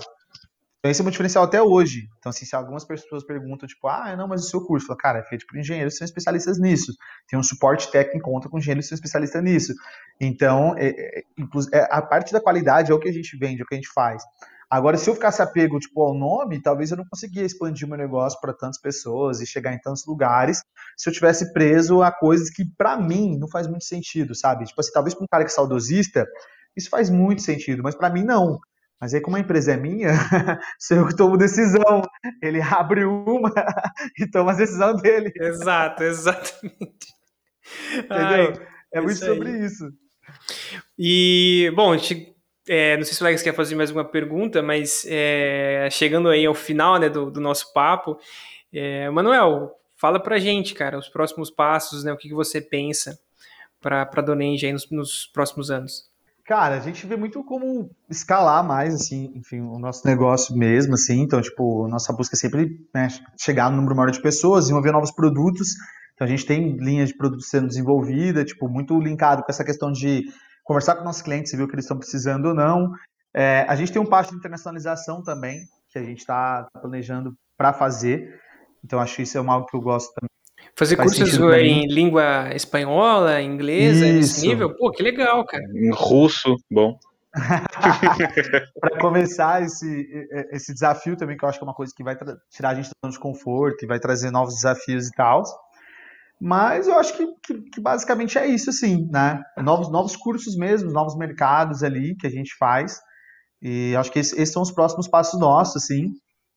Então, esse é meu diferencial até hoje. Então, assim, se algumas pessoas perguntam, tipo, ah, não, mas o seu curso? Cara, é feito por engenheiros que são especialistas nisso. Tem um suporte técnico conta com engenheiros que são especialistas nisso. Então, é, é, é, a parte da qualidade é o que a gente vende, é o que a gente faz. Agora, se eu ficasse apego tipo, ao nome, talvez eu não conseguia expandir meu negócio para tantas pessoas e chegar em tantos lugares se eu tivesse preso a coisas que, para mim, não faz muito sentido, sabe? Tipo assim, talvez para um cara que é saudosista, isso faz muito sentido, mas para mim não. Mas aí, como a empresa é minha, *laughs* sou eu que tomo decisão. Ele *laughs* abre uma e toma a decisão dele. Exato, exatamente. Entendeu? Ai, é muito sobre isso. E, bom, a gente é, não sei se o Alex quer fazer mais uma pergunta, mas é, chegando aí ao final né, do, do nosso papo, é, Manuel, fala pra gente, cara, os próximos passos, né, o que, que você pensa para a Donenge aí nos, nos, próximos anos? Cara, a gente vê muito como escalar mais, assim, enfim, o nosso negócio mesmo, assim, então, tipo, nossa busca é sempre né, chegar no número maior de pessoas, desenvolver novos produtos, então a gente tem linhas de produtos sendo desenvolvida, tipo, muito linkado com essa questão de conversar com nossos clientes e ver o que eles estão precisando ou não. É, a gente tem um passo de internacionalização também, que a gente está planejando para fazer. Então, acho que isso é algo que eu gosto também. Fazer Faz cursos em língua espanhola, inglesa, nesse nível? Pô, que legal, cara. Em russo, bom. *laughs* para começar esse, esse desafio também, que eu acho que é uma coisa que vai tirar a gente do desconforto e vai trazer novos desafios e tal. Mas eu acho que, que, que, basicamente é isso, assim, né? Novos, novos cursos mesmo, novos mercados ali que a gente faz. E acho que esses, esses são os próximos passos nossos, assim.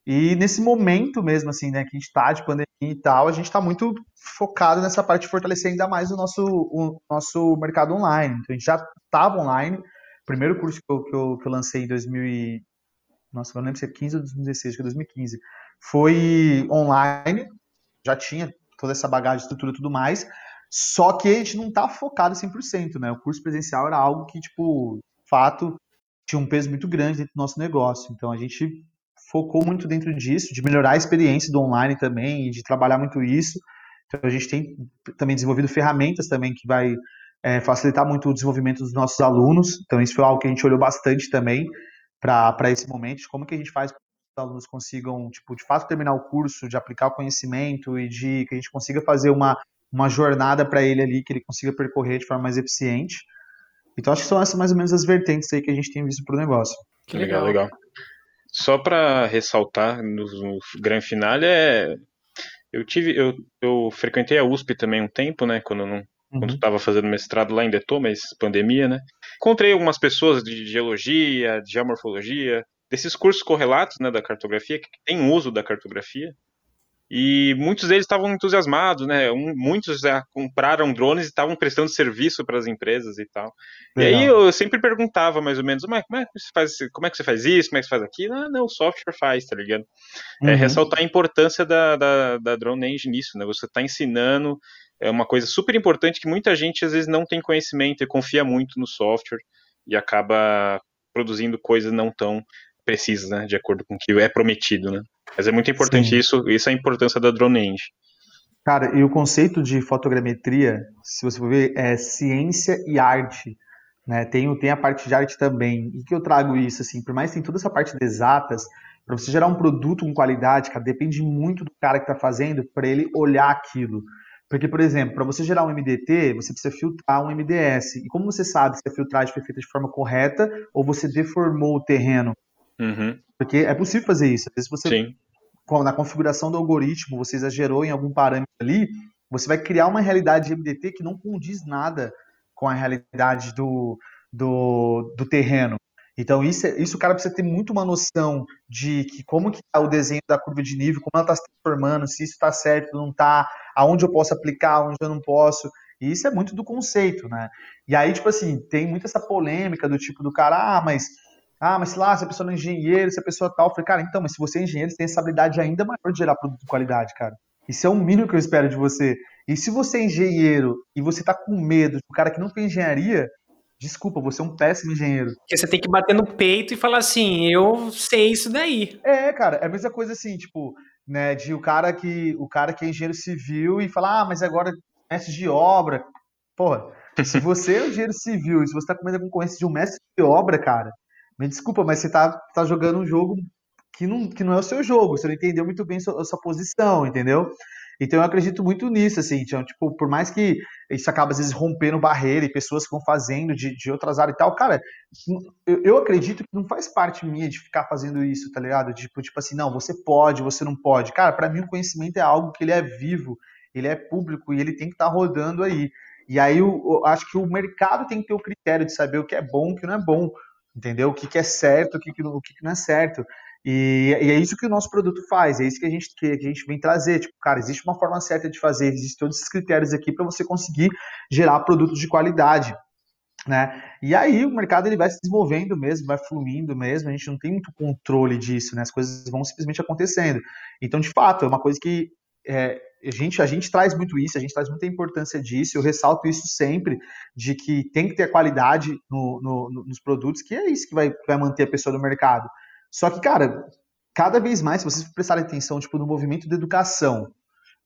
E nesse momento mesmo, assim, né, que a gente tá de pandemia e tal, a gente tá muito focado nessa parte de fortalecer ainda mais o nosso, o nosso mercado online. Então, a gente já estava online. O primeiro curso que eu, que eu, que eu lancei em 2000 e... Nossa, eu não lembro se é 15 ou 2016, acho que é 2015. Foi online, já tinha toda essa bagagem, estrutura e tudo mais. Só que a gente não tá focado 100%, né? O curso presencial era algo que, tipo, fato, tinha um peso muito grande dentro do nosso negócio. Então a gente focou muito dentro disso, de melhorar a experiência do online também e de trabalhar muito isso. Então a gente tem também desenvolvido ferramentas também que vai é, facilitar muito o desenvolvimento dos nossos alunos. Então isso foi algo que a gente olhou bastante também para esse momento, como que a gente faz alunos consigam, tipo, de fato terminar o curso, de aplicar o conhecimento e de que a gente consiga fazer uma, uma jornada para ele ali, que ele consiga percorrer de forma mais eficiente. Então, acho que são essas mais ou menos as vertentes aí que a gente tem visto para o negócio. Que legal, legal. Só para ressaltar no, no grande finale é eu tive eu, eu frequentei a USP também um tempo, né, quando não uhum. quando estava fazendo mestrado lá em Detô, mas pandemia, né? Encontrei algumas pessoas de geologia, de geomorfologia, desses cursos correlatos né, da cartografia, que tem uso da cartografia, e muitos deles estavam entusiasmados, né? Um, muitos já compraram drones e estavam prestando serviço para as empresas e tal. Legal. E aí eu sempre perguntava mais ou menos, mas como é que você faz, como é que você faz isso, como é que você faz aquilo? Ah, não, o software faz, tá ligado? É, uhum. É, ressaltar a importância da, da, da Drone Engine nisso, né? Você está ensinando, é uma coisa super importante que muita gente às vezes não tem conhecimento e confia muito no software e acaba produzindo coisas não tão precisas, né? De acordo com o que é prometido, né? Mas é muito importante Sim. isso, isso é a importância da Drone Engine. Cara, e o conceito de fotogrametria, se você for ver, é ciência e arte. Né? Tem, tem a parte de arte também. E que eu trago isso, assim, por mais que tem toda essa parte de exatas, para você gerar um produto com qualidade, cara, depende muito do cara que está fazendo para ele olhar aquilo. Porque, por exemplo, para você gerar um MDT, você precisa filtrar um MDS. E como você sabe se a filtragem foi feita de forma correta ou você deformou o terreno? Uhum. Porque é possível fazer isso. Às vezes você, Sim. na configuração do algoritmo, você exagerou em algum parâmetro ali, você vai criar uma realidade de MDT que não condiz nada com a realidade do, do, do terreno. Então, isso, é, isso o cara precisa ter muito uma noção de que como que tá o desenho da curva de nível, como ela está se transformando, se isso está certo, não está, aonde eu posso aplicar, onde eu não posso. E isso é muito do conceito, né? E aí, tipo assim, tem muito essa polêmica do tipo do cara, ah, mas ah, mas sei lá, se a pessoa não é engenheiro, se a pessoa tal, eu falei, cara, então, mas se você é engenheiro, você tem essa habilidade ainda maior de gerar produto de qualidade, cara. Isso é o mínimo que eu espero de você. E se você é engenheiro e você tá com medo de um cara que não tem engenharia, desculpa, você é um péssimo engenheiro. Porque você tem que bater no peito e falar assim, eu sei isso daí. É, cara, é a mesma coisa assim, tipo, né, de o cara que o cara que é engenheiro civil e falar, ah, mas agora mestre de obra. Porra, se *laughs* você é um engenheiro civil e se você tá comendo a concorrência de um mestre de obra, cara, me desculpa, mas você tá, tá jogando um jogo que não, que não é o seu jogo, você não entendeu muito bem a sua, a sua posição, entendeu? Então eu acredito muito nisso, assim, então, tipo, por mais que isso acaba às vezes rompendo barreira e pessoas que vão fazendo de, de outras áreas e tal, cara, eu, eu, acredito que não faz parte minha de ficar fazendo isso, tá ligado? Tipo, tipo assim, não, você pode, você não pode. Cara, para mim o conhecimento é algo que ele é vivo, ele é público e ele tem que estar tá rodando aí. E aí eu, eu, acho que o mercado tem que ter o critério de saber o que é bom e o que não é bom, entendeu? O que, que é certo, o que, que, o que, que não é certo. E, e, é isso que o nosso produto faz, é isso que a gente, que a gente vem trazer. Tipo, cara, existe uma forma certa de fazer, existem todos esses critérios aqui para você conseguir gerar produtos de qualidade. Né? E aí o mercado ele vai se desenvolvendo mesmo, vai fluindo mesmo, a gente não tem muito controle disso, né? As coisas vão simplesmente acontecendo. Então, de fato, é uma coisa que é, a, gente, a gente traz muito isso, a gente traz muita importância disso, eu ressalto isso sempre, de que tem que ter qualidade no, no, nos produtos, que é isso que vai, vai manter a pessoa no mercado. Só que, cara, cada vez mais, se vocês prestarem atenção, tipo, no movimento da educação,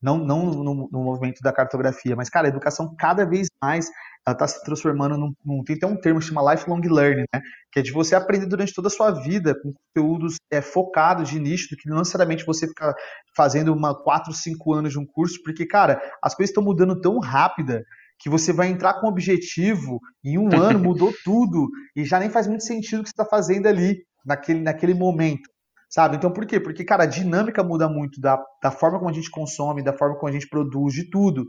não, não no, no, movimento da cartografia, mas, cara, a educação cada vez mais ela está se transformando num, num, Tem até um termo que chama lifelong learning, né? Que é de você aprender durante toda a sua vida com conteúdos é, focados de nicho, do que não necessariamente você ficar fazendo uma 4, 5 anos de um curso, porque, cara, as coisas estão mudando tão rápida que você vai entrar com um objetivo, em um ano *laughs* mudou tudo, e já nem faz muito sentido o que você está fazendo ali naquele, naquele momento, sabe? Então, por quê? Porque, cara, a dinâmica muda muito da, da forma como a gente consome, da forma como a gente produz, de tudo,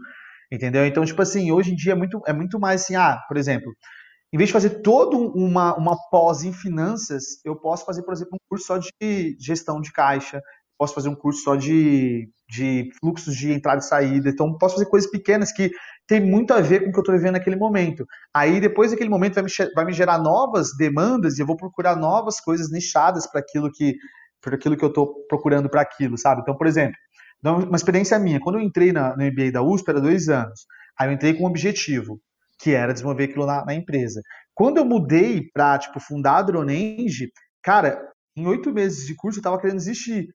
entendeu? Então, tipo assim, hoje em dia é muito, é muito mais assim, ah, por exemplo, em vez de fazer toda uma, uma pós em finanças, eu posso fazer, por exemplo, um curso só de gestão de caixa, posso fazer um curso só de, de fluxos de entrada e saída, então posso fazer coisas pequenas que tem muito a ver com o que eu estou vivendo naquele momento. Aí depois daquele momento vai me, vai me gerar novas demandas e eu vou procurar novas coisas nichadas para aquilo que para aquilo que eu estou procurando para aquilo, sabe? Então, por exemplo, uma experiência minha, quando eu entrei na, no MBA da USP era dois anos, aí eu entrei com um objetivo, que era desenvolver aquilo na, na empresa. Quando eu mudei para tipo fundar a Dronenge, cara, em oito meses de curso eu estava querendo desistir.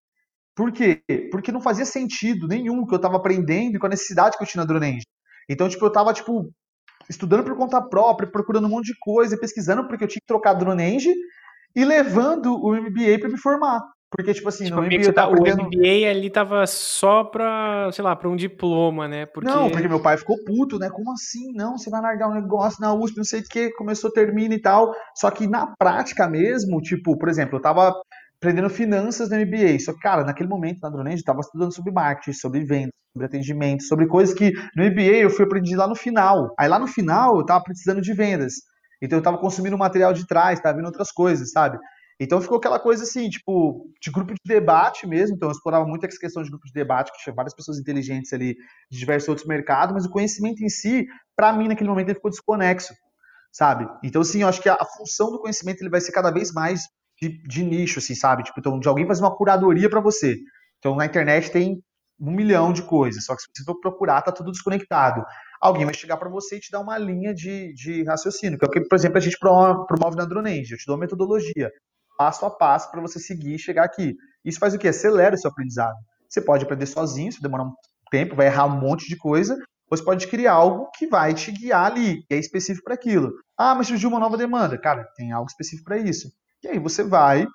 Por quê? Porque não fazia sentido nenhum que eu estava aprendendo e com a necessidade que eu tinha na Dronenge. Então, tipo, eu tava, tipo, estudando por conta própria, procurando um monte de coisa, pesquisando, porque eu tinha que trocar Drone Engine e levando o MBA para me formar. Porque, tipo assim, tipo, no tava tá, aprendendo... O MBA ali tava só pra, sei lá, pra um diploma, né? Porque... Não, porque meu pai ficou puto, né? Como assim? Não, você vai largar um negócio na USP, não sei o que, começou, termina e tal. Só que na prática mesmo, tipo, por exemplo, eu tava aprendendo finanças no MBA. Só que, cara, naquele momento na Dronage, eu estava estudando sobre marketing, sobre vendas, sobre atendimento, sobre coisas que no MBA eu fui aprender lá no final. Aí lá no final eu estava precisando de vendas. Então eu estava consumindo material de trás, estava vendo outras coisas, sabe? Então ficou aquela coisa assim, tipo, de grupo de debate mesmo. Então eu explorava muito essa questão de grupo de debate, que tinha várias pessoas inteligentes ali de diversos outros mercados, mas o conhecimento em si, para mim, naquele momento, ele ficou desconexo, sabe? Então, assim, eu acho que a, função do conhecimento ele vai ser cada vez mais de, de nicho, assim, sabe? Tipo, então, de alguém fazer uma curadoria para você. Então, na internet tem um milhão de coisas, só que se você for procurar, tá tudo desconectado. Alguém vai chegar para você e te dar uma linha de, de raciocínio, que é o que, por exemplo, a gente promove na Dronenge. Eu te dou uma metodologia, passo a passo, para você seguir e chegar aqui. Isso faz o quê? Acelera o seu aprendizado. Você pode aprender sozinho, se demorar um tempo, vai errar um monte de coisa, ou você pode criar algo que vai te guiar ali, que é específico para aquilo. Ah, mas surgiu uma nova demanda. Cara, tem algo específico para isso. E aí você vai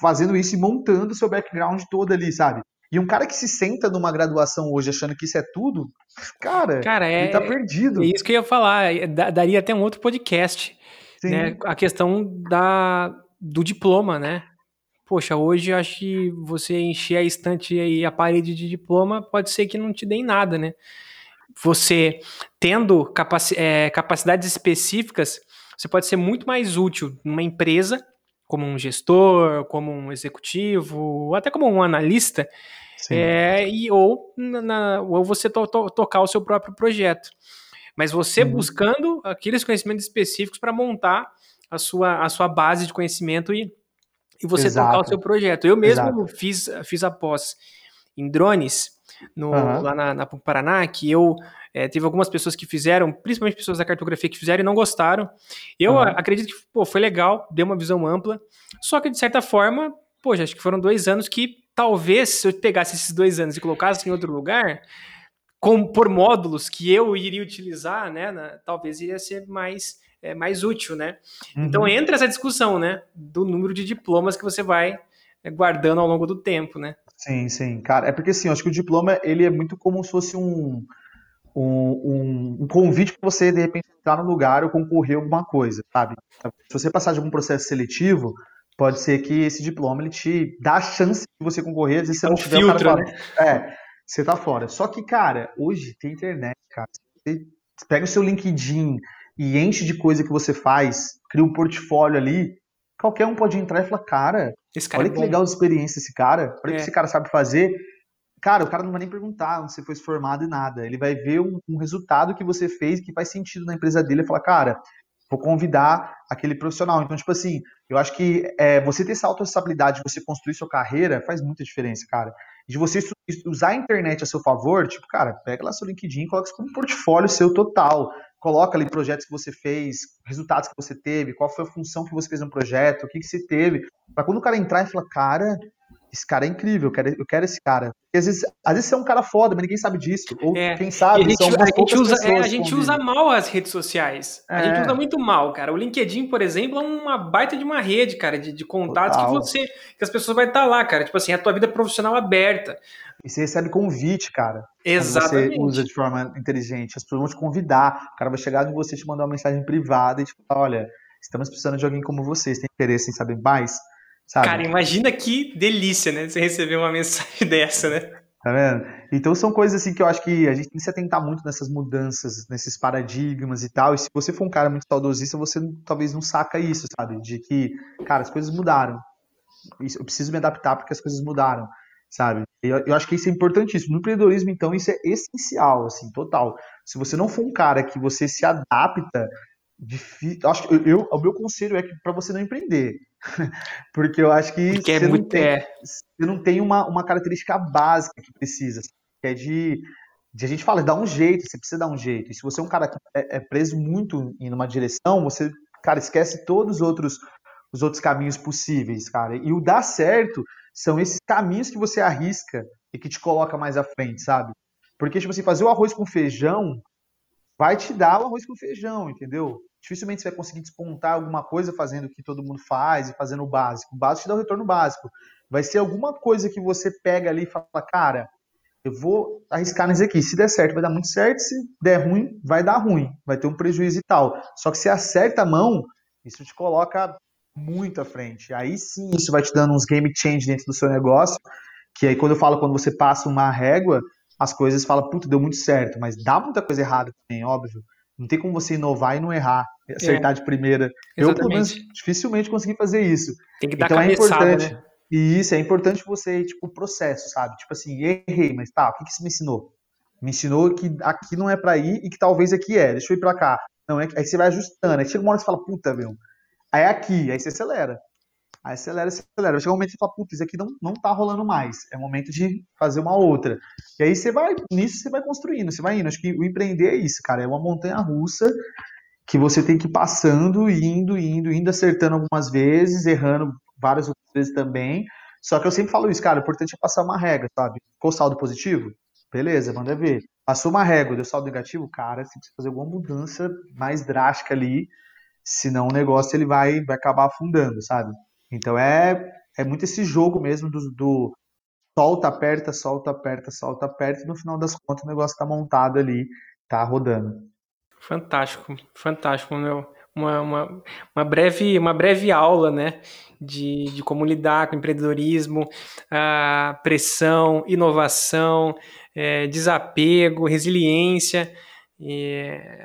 fazendo isso e montando o seu background todo ali, sabe? E um cara que se senta numa graduação hoje achando que isso é tudo, cara, cara é, ele tá perdido. É isso que eu ia falar. É, daria até um outro podcast. Né? A questão da, do diploma, né? Poxa, hoje eu acho que você encher a estante e a parede de diploma pode ser que não te dê nada, né? Você tendo capaci é, capacidades específicas, você pode ser muito mais útil numa empresa, como um gestor, como um executivo, até como um analista, é, e, ou, na, ou você to, to, tocar o seu próprio projeto. Mas você uhum. buscando aqueles conhecimentos específicos para montar a sua, a sua base de conhecimento e, e você Exato. tocar o seu projeto. Eu mesmo fiz, fiz a pós em drones no, uhum. lá na, na Paraná, que eu é, teve algumas pessoas que fizeram, principalmente pessoas da cartografia que fizeram e não gostaram. Eu uhum. acredito que pô, foi legal, deu uma visão ampla, só que de certa forma, pô, acho que foram dois anos que talvez se eu pegasse esses dois anos e colocasse em outro lugar, com, por módulos que eu iria utilizar, né, na, talvez iria ser mais, é, mais útil, né? Uhum. Então entra essa discussão, né, do número de diplomas que você vai é, guardando ao longo do tempo, né? Sim, sim, cara, é porque assim, eu acho que o diploma, ele é muito como se fosse um, um, um, convite para você, de repente, entrar no lugar ou concorrer a alguma coisa, sabe? Se você passar de algum processo seletivo, pode ser que esse diploma ele te dá a chance de você concorrer, às vezes você é não tiver filtro, o cara né? É, você tá fora. Só que, cara, hoje tem internet, cara. Você pega o seu LinkedIn e enche de coisa que você faz, cria um portfólio ali, qualquer um pode entrar e falar, cara, cara olha é que legal a experiência esse cara, olha o é. que esse cara sabe fazer. Cara, o cara não vai nem perguntar onde você foi formado e nada. Ele vai ver um, um resultado que você fez que faz sentido na empresa dele e falar, cara, vou convidar aquele profissional. Então, tipo assim, eu acho que é, você ter essa autorresponsabilidade de você construir sua carreira faz muita diferença, cara. De você usar a internet a seu favor, tipo, cara, pega lá seu LinkedIn, coloca isso como portfólio seu total. Coloca ali projetos que você fez, resultados que você teve, qual foi a função que você fez no projeto, o que, que você teve. Pra quando o cara entrar e falar, cara, esse cara é incrível, eu quero, eu quero esse cara. Porque às vezes, às vezes você é um cara foda, mas ninguém sabe disso. Ou é, quem sabe, a gente, são a gente usa, é, a gente usa mal as redes sociais. É. A gente usa muito mal, cara. O LinkedIn, por exemplo, é uma baita de uma rede, cara, de, de contatos Total. que você. que as pessoas vão estar lá, cara. Tipo assim, a tua vida profissional aberta. E você recebe convite, cara. Exatamente. Você usa de forma inteligente. As pessoas vão te convidar. O cara vai chegar de você te mandar uma mensagem privada e te falar: olha, estamos precisando de alguém como vocês. Tem interesse em saber mais? Sabe? Cara, imagina que delícia, né? Você receber uma mensagem *laughs* dessa, né? Tá vendo? Então são coisas assim que eu acho que a gente tem que se atentar muito nessas mudanças, nesses paradigmas e tal. E se você for um cara muito saudosista, você talvez não saca isso, sabe? De que, cara, as coisas mudaram. Eu preciso me adaptar porque as coisas mudaram, sabe? Eu, eu acho que isso é importantíssimo. No empreendedorismo, então, isso é essencial, assim, total. Se você não for um cara que você se adapta, difícil, acho que eu, eu, o meu conselho é que para você não empreender, *laughs* Porque eu acho que Porque é você, é não tem, é... você não tem uma, uma característica básica que precisa, que é de, de a gente fala, dá um jeito, você precisa dar um jeito. E se você é um cara que é, é preso muito em uma direção, você, cara, esquece todos os outros, os outros caminhos possíveis, cara. E o dar certo são esses caminhos que você arrisca e que te coloca mais à frente, sabe? Porque, tipo assim, fazer o arroz com feijão vai te dar o arroz com feijão, entendeu? dificilmente você vai conseguir despontar alguma coisa fazendo o que todo mundo faz e fazendo o básico. O básico te dá o retorno básico. Vai ser alguma coisa que você pega ali e fala, cara, eu vou arriscar nisso aqui. Se der certo, vai dar muito certo. Se der ruim, vai dar ruim. Vai ter um prejuízo e tal. Só que se acerta a mão, isso te coloca muito à frente. Aí sim, isso vai te dando uns game change dentro do seu negócio. Que aí, quando eu falo, quando você passa uma régua, as coisas falam, puta, deu muito certo. Mas dá muita coisa errada também, óbvio. Não tem como você inovar e não errar, acertar é. de primeira. Exatamente. Eu, pelo menos, dificilmente consegui fazer isso. Tem que dar então, é importante. Né? E isso, é importante você, tipo, o processo, sabe? Tipo assim, errei, mas tá, o que, que isso me ensinou? Me ensinou que aqui não é para ir e que talvez aqui é, deixa eu ir pra cá. Não, é, aí você vai ajustando, aí chega uma hora que você fala, puta, meu, aí é aqui, aí você acelera. Aí acelera, acelera. Vai chegar um momento que você fala, putz, isso aqui não, não tá rolando mais. É momento de fazer uma outra. E aí você vai, nisso você vai construindo, você vai indo. Acho que o empreender é isso, cara. É uma montanha russa que você tem que ir passando, indo, indo, indo, acertando algumas vezes, errando várias outras vezes também. Só que eu sempre falo isso, cara, o importante é passar uma regra, sabe? Ficou saldo positivo? Beleza, manda ver. Passou uma régua, deu saldo negativo? Cara, você precisa fazer alguma mudança mais drástica ali, senão o negócio ele vai, vai acabar afundando, sabe? Então é, é muito esse jogo mesmo do, do solta, aperta, solta, aperta, solta, aperta, e no final das contas o negócio está montado ali, tá rodando. Fantástico, fantástico, meu. Uma, uma, uma, breve, uma breve aula, né, de, de como lidar com empreendedorismo, a pressão, inovação, é, desapego, resiliência.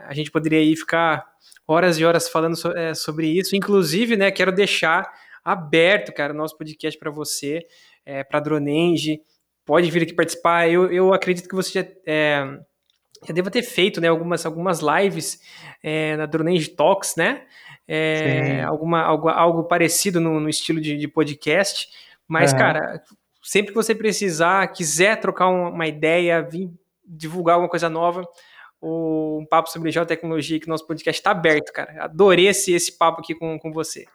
A gente poderia aí ficar horas e horas falando so, é, sobre isso. Inclusive, né, quero deixar aberto, cara, o nosso podcast para você, é, para Dronenge. Pode vir aqui participar. Eu, eu acredito que você já, é, já deva ter feito né, algumas, algumas lives é, na Dronenge Talks, né? É, alguma, algo, algo parecido no, no estilo de, de, podcast. Mas, cara, sempre que você precisar, quiser trocar uma, ideia, vir divulgar alguma coisa nova, um papo sobre geotecnologia, que nosso podcast está aberto, cara. Adorei esse, esse papo aqui com, com você.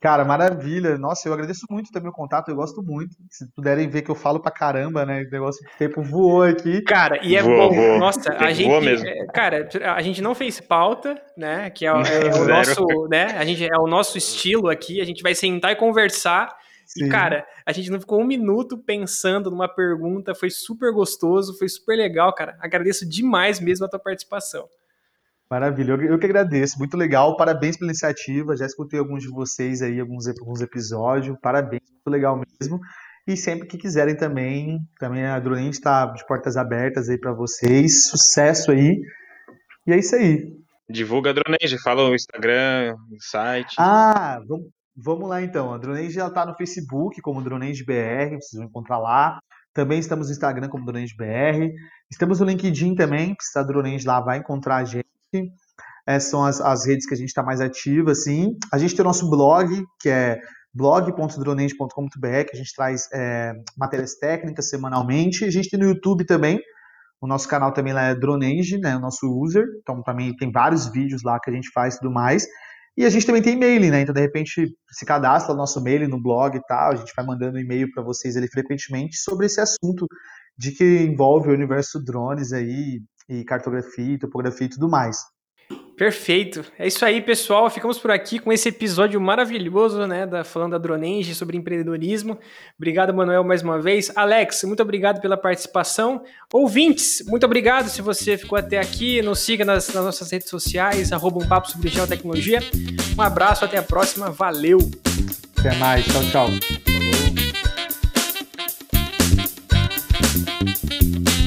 Cara, maravilha. Nossa, eu agradeço muito também o contato, eu gosto muito. Se puderem ver que eu falo pra caramba, né? O negócio do tempo voou aqui. Cara, e é voou, bom. Voou. Nossa, a gente. Mesmo. É, cara, a gente não fez pauta, né? Que é, é, é o nosso, né? A gente é o nosso estilo aqui. A gente vai sentar e conversar. Sim. E, cara, a gente não ficou um minuto pensando numa pergunta. Foi super gostoso, foi super legal, cara. Agradeço demais mesmo a tua participação. Maravilha, eu, que agradeço, muito legal, parabéns pela iniciativa, já escutei alguns de vocês aí, alguns, alguns episódios, parabéns, muito legal mesmo. E sempre que quiserem também, também a Drolente está de portas abertas aí para vocês, sucesso aí. E é isso aí. Divulga a Dronage, fala o Instagram, o site. Ah, vamos, vamos lá então. A Dronage já está no Facebook como Dronage BR, vocês vão encontrar lá. Também estamos no Instagram como Dronage BR. Estamos no LinkedIn também, se está Dronage lá vai encontrar a gente. É, são as, as redes que a gente está mais ativa, assim. A gente tem o nosso blog, que é blog.dronente.com.br, que a gente traz é, matérias técnicas semanalmente. A gente tem no YouTube também, o nosso canal também lá é Dronenge, né, o nosso user, então também tem vários vídeos lá que a gente faz e tudo mais. E a gente também tem e-mail, né? Então, de repente, se cadastra o nosso e-mail no blog e tal, a gente vai mandando e-mail para vocês ali frequentemente sobre esse assunto de que envolve o universo drones aí, e cartografia, topografia e tudo mais. Perfeito. É isso aí, pessoal. Ficamos por aqui com esse episódio maravilhoso, né, da falando da Dronenge sobre empreendedorismo. Obrigado, Manuel, mais uma vez. Alex, muito obrigado pela participação. Ouvintes, muito obrigado se você ficou até aqui. Nos siga nas, nas nossas redes sociais, arroba um papo sobre geotecnologia. Um abraço, até a próxima. Valeu. Até mais. Tchau, tchau. Falou.